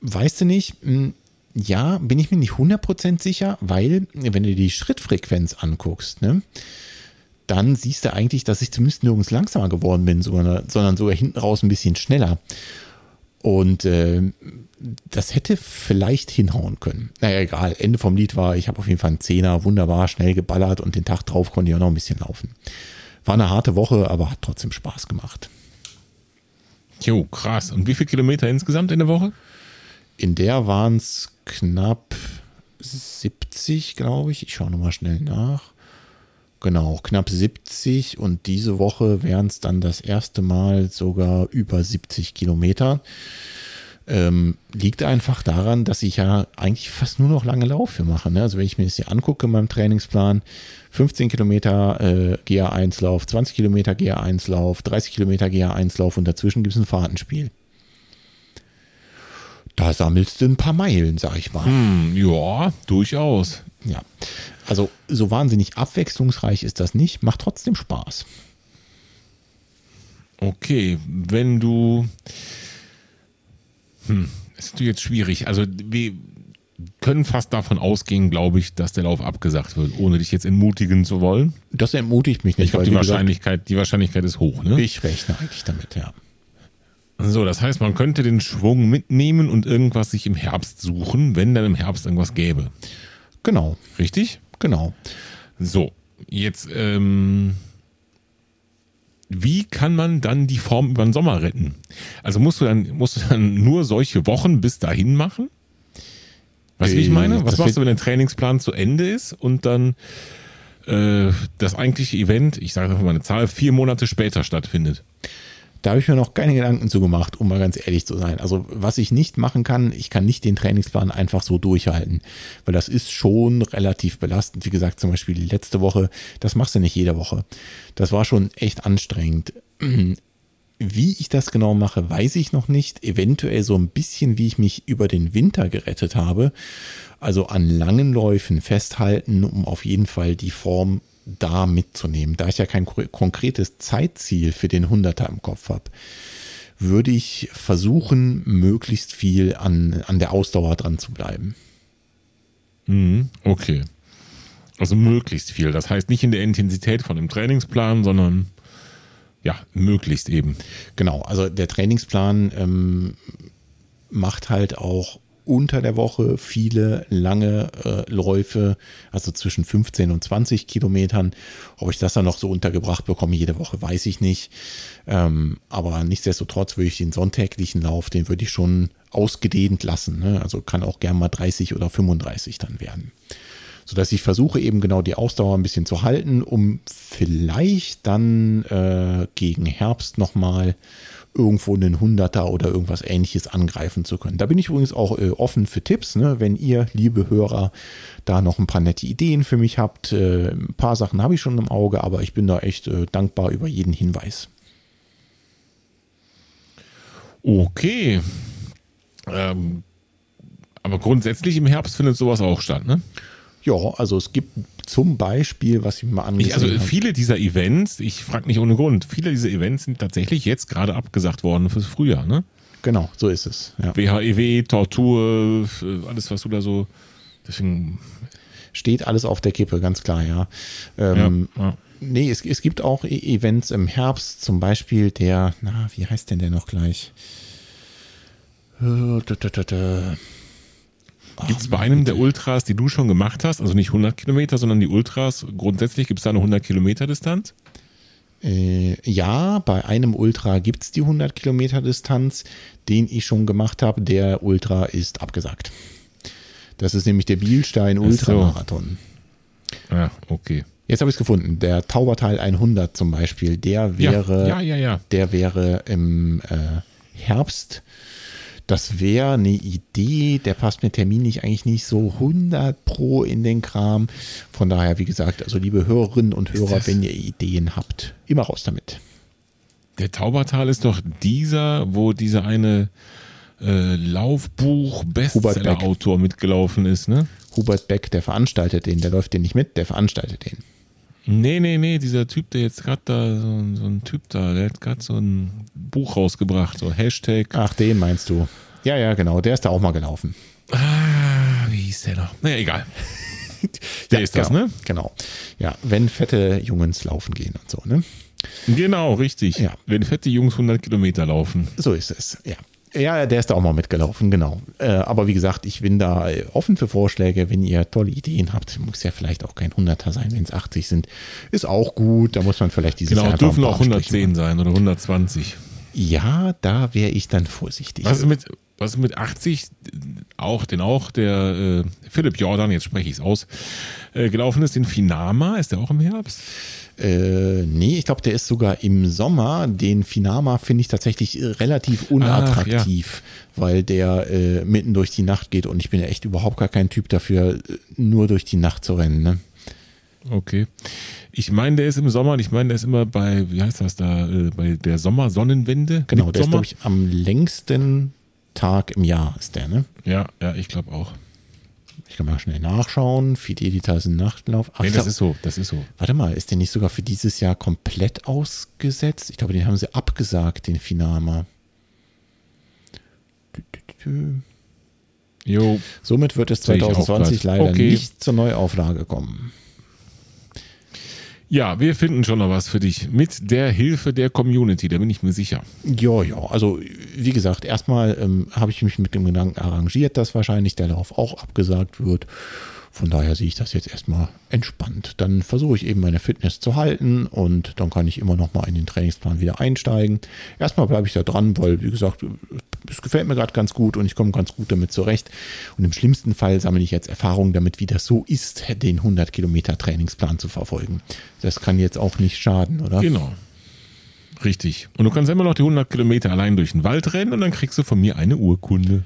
Weißt du nicht? Hm, Ja, bin ich mir nicht 100% sicher, weil, wenn du die Schrittfrequenz anguckst, ne, dann siehst du eigentlich, dass ich zumindest nirgends langsamer geworden bin, sondern, sondern sogar hinten raus ein bisschen schneller. Und äh, das hätte vielleicht hinhauen können. Naja, egal. Ende vom Lied war, ich habe auf jeden Fall einen Zehner wunderbar schnell geballert und den Tag drauf konnte ich auch noch ein bisschen laufen. War eine harte Woche, aber hat trotzdem Spaß gemacht. Jo, krass. Und wie viele Kilometer insgesamt in der Woche? In der waren es knapp 70, glaube ich. Ich schaue nochmal schnell nach. Genau, knapp 70 und diese Woche wären es dann das erste Mal sogar über 70 Kilometer. Ähm, liegt einfach daran, dass ich ja eigentlich fast nur noch lange Laufe mache. Ne? Also wenn ich mir das hier angucke in meinem Trainingsplan, 15 Kilometer äh, GA1-Lauf, 20 Kilometer GA1-Lauf, 30 Kilometer GA1-Lauf und dazwischen gibt es ein Fahrtenspiel. Da sammelst du ein paar Meilen, sag ich mal. Hm, ja, durchaus. Ja. Also so wahnsinnig abwechslungsreich ist das nicht, macht trotzdem Spaß. Okay, wenn du. Hm, ist natürlich jetzt schwierig. Also, wir können fast davon ausgehen, glaube ich, dass der Lauf abgesagt wird, ohne dich jetzt entmutigen zu wollen. Das ermutigt mich nicht, Ich glaube, die gesagt, Wahrscheinlichkeit, die Wahrscheinlichkeit ist hoch, ne? ich rechne eigentlich damit, ja. So, das heißt, man könnte den Schwung mitnehmen und irgendwas sich im Herbst suchen, wenn dann im Herbst irgendwas gäbe. Genau, Richtig? genau. So, jetzt, ähm, wie kann man dann die Form über den Sommer retten? Also musst du dann, musst du dann nur solche Wochen bis dahin machen? Weißt du, wie ich Äh, meine? Was machst du, wenn der Trainingsplan zu Ende ist und dann äh, das eigentliche Event, ich sage einfach mal eine Zahl, vier Monate später stattfindet? Da habe ich mir noch keine Gedanken zu gemacht, um mal ganz ehrlich zu sein. Also was ich nicht machen kann, ich kann nicht den Trainingsplan einfach so durchhalten, weil das ist schon relativ belastend. Wie gesagt, zum Beispiel die letzte Woche, das machst du nicht jede Woche. Das war schon echt anstrengend. Wie ich das genau mache, weiß ich noch nicht. Eventuell so ein bisschen, wie ich mich über den Winter gerettet habe. Also an langen Läufen festhalten, um auf jeden Fall die Form da mitzunehmen. Da ich ja kein ko- konkretes Zeitziel für den 100er im Kopf habe, würde ich versuchen, möglichst viel an, an der Ausdauer dran zu bleiben. Mhm, okay. Also möglichst viel. Das heißt nicht in der Intensität von dem Trainingsplan, sondern ja, möglichst eben. Genau, also der Trainingsplan ähm, macht halt auch unter der Woche viele lange äh, Läufe, also zwischen 15 und 20 Kilometern. Ob ich das dann noch so untergebracht bekomme jede Woche, weiß ich nicht. Ähm, aber nichtsdestotrotz würde ich den sonntäglichen Lauf, den würde ich schon ausgedehnt lassen. Ne? Also kann auch gern mal 30 oder 35 dann werden. Sodass ich versuche eben genau die Ausdauer ein bisschen zu halten, um vielleicht dann äh, gegen Herbst nochmal irgendwo einen Hunderter oder irgendwas ähnliches angreifen zu können. Da bin ich übrigens auch äh, offen für Tipps, ne? wenn ihr, liebe Hörer, da noch ein paar nette Ideen für mich habt. Äh, ein paar Sachen habe ich schon im Auge, aber ich bin da echt äh, dankbar über jeden Hinweis. Okay. Ähm, aber grundsätzlich im Herbst findet sowas auch statt, ne? Ja, also es gibt zum Beispiel, was ich mir mal angesehen Ich, also habe. viele dieser Events, ich frage nicht ohne Grund, viele dieser Events sind tatsächlich jetzt gerade abgesagt worden fürs Frühjahr, ne? Genau, so ist es. Ja. WHEW, Tortur, äh, alles, was du da so. Deswegen. Steht alles auf der Kippe, ganz klar, ja. Ähm, ja, ja. Nee, es, es gibt auch E- Events im Herbst, zum Beispiel der, na, wie heißt denn der noch gleich? Äh, da, da, da, da. Gibt es bei einem der Ultras, die du schon gemacht hast, also nicht 100 Kilometer, sondern die Ultras, grundsätzlich gibt es da eine 100 Kilometer Distanz? Äh, ja, bei einem Ultra gibt es die 100 Kilometer Distanz, den ich schon gemacht habe. Der Ultra ist abgesagt. Das ist nämlich der Bielstein Ach so. Ultramarathon. Ja, okay. Jetzt habe ich es gefunden. Der Tauberteil 100 zum Beispiel, der wäre, ja, ja, ja. Der wäre im äh, Herbst. Das wäre eine Idee, der passt mir terminlich eigentlich nicht so 100 pro in den Kram. Von daher, wie gesagt, also liebe Hörerinnen und Hörer, wenn ihr Ideen habt, immer raus damit. Der Taubertal ist doch dieser, wo dieser eine äh, Laufbuch-Bestseller-Autor mitgelaufen ist, ne? Hubert Beck, der veranstaltet den, der läuft den nicht mit, der veranstaltet den. Nee, nee, nee, dieser Typ, der jetzt gerade da, so, so, ein Typ da, der hat gerade so ein Buch rausgebracht, so Hashtag. Ach, den meinst du. Ja, ja, genau, der ist da auch mal gelaufen. Ah, wie hieß der noch? Naja, egal. der ja, ist das, genau, ne? Genau. Ja, wenn fette Jungs laufen gehen und so, ne? Genau, richtig. Ja. Wenn fette Jungs 100 Kilometer laufen. So ist es, ja. Ja, der ist da auch mal mitgelaufen, genau. Äh, aber wie gesagt, ich bin da offen für Vorschläge. Wenn ihr tolle Ideen habt, muss ja vielleicht auch kein 100er sein, wenn es 80 sind. Ist auch gut. Da muss man vielleicht dieses Genau, Jahr dürfen auch ein paar Abstriche 110 sein oder 120. Ja, da wäre ich dann vorsichtig. Was ist mit, was ist mit 80? Auch, den auch der äh, Philipp Jordan, jetzt spreche ich es aus, äh, gelaufen ist, den Finama. Ist der auch im Herbst? Äh, nee, ich glaube, der ist sogar im Sommer. Den Finama finde ich tatsächlich äh, relativ unattraktiv, weil der äh, mitten durch die Nacht geht und ich bin ja echt überhaupt gar kein Typ dafür, äh, nur durch die Nacht zu rennen. Ne? Okay. Ich meine, der ist im Sommer und ich meine, der ist immer bei, wie heißt das da, äh, bei der Sommersonnenwende. Genau, der ist, glaube ich, am längsten Tag im Jahr ist der, ne? Ja, ja, ich glaube auch. Ich kann mal schnell nachschauen. Fidelitas Nachtlauf. Ach, Nee, das glaub- ist so, das ist so. Warte mal, ist der nicht sogar für dieses Jahr komplett ausgesetzt? Ich glaube, den haben sie abgesagt, den Finama. Jo, Somit wird es Sehe ich auch 2020 grad. leider Okay. nicht zur Neuauflage kommen. Ja, wir finden schon noch was für dich mit der Hilfe der Community, da bin ich mir sicher. Ja, ja, also wie gesagt, erstmal ähm, habe ich mich mit dem Gedanken arrangiert, dass wahrscheinlich der Lauf auch abgesagt wird. Von daher sehe ich das jetzt erstmal entspannt. Dann versuche ich eben meine Fitness zu halten und dann kann ich immer noch mal in den Trainingsplan wieder einsteigen. Erstmal bleibe ich da dran, weil wie gesagt, es gefällt mir gerade ganz gut und ich komme ganz gut damit zurecht. Und im schlimmsten Fall sammle ich jetzt Erfahrung damit, wie das so ist, den 100 Kilometer Trainingsplan zu verfolgen. Das kann jetzt auch nicht schaden, oder? Genau. Richtig. Und du kannst immer noch die 100 Kilometer allein durch den Wald rennen und dann kriegst du von mir eine Urkunde.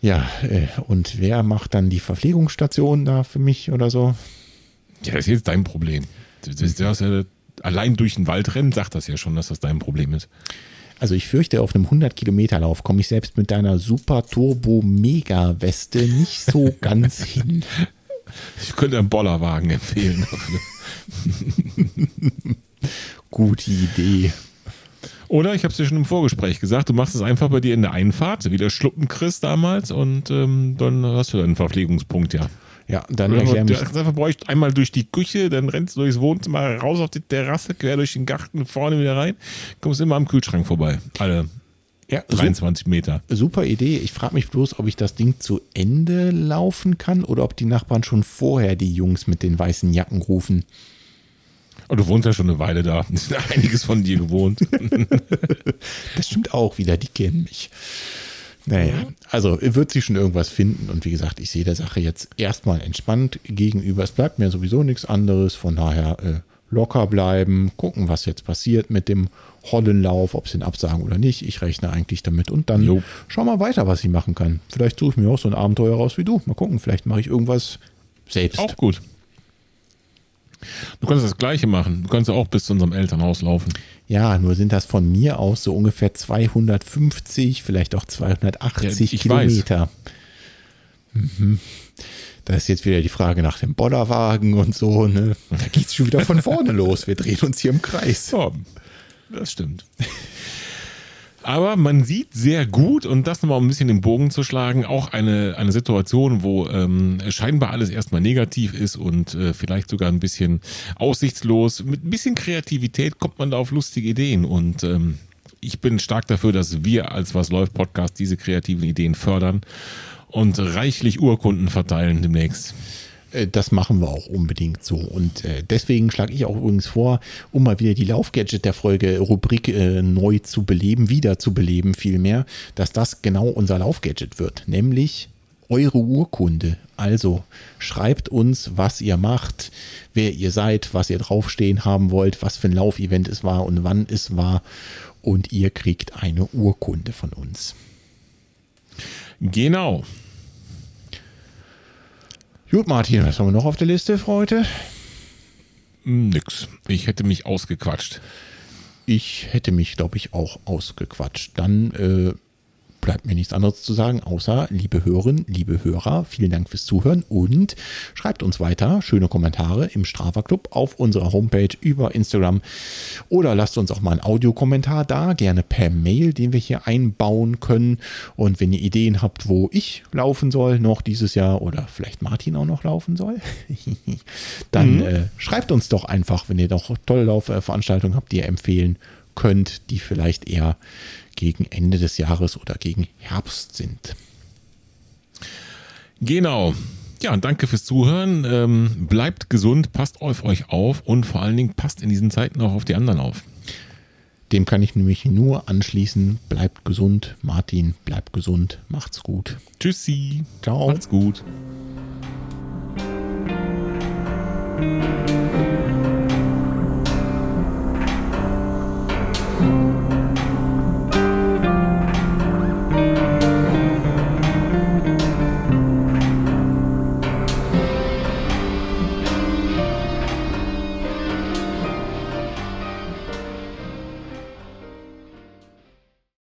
Ja, äh, und wer macht dann die Verpflegungsstation da für mich oder so? Ja, das ist jetzt dein Problem. Das, das, das, ja, allein durch den Wald rennen sagt das ja schon, dass das dein Problem ist. Also ich fürchte, auf einem 100-Kilometer-Lauf komme ich selbst mit deiner Super Turbo Mega Weste nicht so ganz hin. Ich könnte einen Bollerwagen empfehlen. Gute Idee. Oder ich habe es dir schon im Vorgespräch gesagt, du machst es einfach bei dir in der Einfahrt, wie der Schluppen-Chris damals, und ähm, dann hast du deinen Verpflegungspunkt, ja. Ja, dann erklär du mich. einfach bräuchst einmal durch die Küche, dann rennst du durchs Wohnzimmer, raus auf die Terrasse, quer durch den Garten, vorne wieder rein, kommst immer am Kühlschrank vorbei. Alle Ja, su 23 Meter. super Idee. Ich frage mich bloß, ob ich das Ding zu Ende laufen kann oder ob die Nachbarn schon vorher die Jungs mit den weißen Jacken rufen. Und du wohnst ja schon eine Weile da. Einiges von dir gewohnt. Das stimmt auch wieder, die kennen mich. Naja, also wird sie schon irgendwas finden und wie gesagt, ich sehe der Sache jetzt erstmal entspannt gegenüber. Es bleibt mir sowieso nichts anderes, von daher äh, locker bleiben, gucken, was jetzt passiert mit dem Hollenlauf, ob sie ihn absagen oder nicht. Ich rechne eigentlich damit und dann Jo. schau mal weiter, was ich machen kann. Vielleicht suche ich mir auch so ein Abenteuer raus wie du. Mal gucken, vielleicht mache ich irgendwas selbst. Auch gut. Du kannst das Gleiche machen. Du kannst ja auch bis zu unserem Elternhaus laufen. Ja, nur sind das von mir aus so ungefähr 250, vielleicht auch 280 Ja, Kilometer. Mhm. Da ist jetzt wieder die Frage nach dem Bollerwagen und so. Ne? Da geht es schon wieder von vorne los. Wir drehen uns hier im Kreis. Ja, das stimmt. Aber man sieht sehr gut, und das nochmal um ein bisschen den Bogen zu schlagen, auch eine, eine Situation, wo ähm, scheinbar alles erstmal negativ ist und äh, vielleicht sogar ein bisschen aussichtslos. Mit ein bisschen Kreativität kommt man da auf lustige Ideen. Und ähm, ich bin stark dafür, dass wir als Was läuft Podcast diese kreativen Ideen fördern und reichlich Urkunden verteilen demnächst. Äh, Das machen wir auch unbedingt so. Und äh, deswegen schlage ich auch übrigens vor, um mal wieder die Laufgadget der Folge Rubrik äh, neu zu beleben, wieder zu beleben vielmehr, dass das genau unser Laufgadget wird. Nämlich eure Urkunde. Also schreibt uns, was ihr macht, wer ihr seid, was ihr draufstehen haben wollt, was für ein Laufevent es war und wann es war. Und ihr kriegt eine Urkunde von uns. Genau. Gut, Martin, was haben wir noch auf der Liste für heute? Nix. Ich hätte mich ausgequatscht. Ich hätte mich, glaube ich, auch ausgequatscht. Dann äh, bleibt mir nichts anderes zu sagen, außer, liebe Hörerinnen, liebe Hörer, vielen Dank fürs Zuhören und schreibt uns weiter schöne Kommentare im Strava Club auf unserer Homepage über Instagram oder lasst uns auch mal einen Audiokommentar da, gerne per Mail, den wir hier einbauen können. Und wenn ihr Ideen habt, wo ich laufen soll noch dieses Jahr oder vielleicht Martin auch noch laufen soll, dann mhm. äh, schreibt uns doch einfach, wenn ihr doch tolle Laufveranstaltungen habt, die ihr empfehlen könnt, die vielleicht eher gegen Ende des Jahres oder gegen Herbst sind. Genau. Ja, danke fürs Zuhören. Ähm, bleibt gesund, passt auf euch auf und vor allen Dingen passt in diesen Zeiten auch auf die anderen auf. Dem kann ich nämlich nur anschließen. Bleibt gesund, Martin, bleibt gesund, macht's gut. Tschüssi. Ciao. Macht's gut.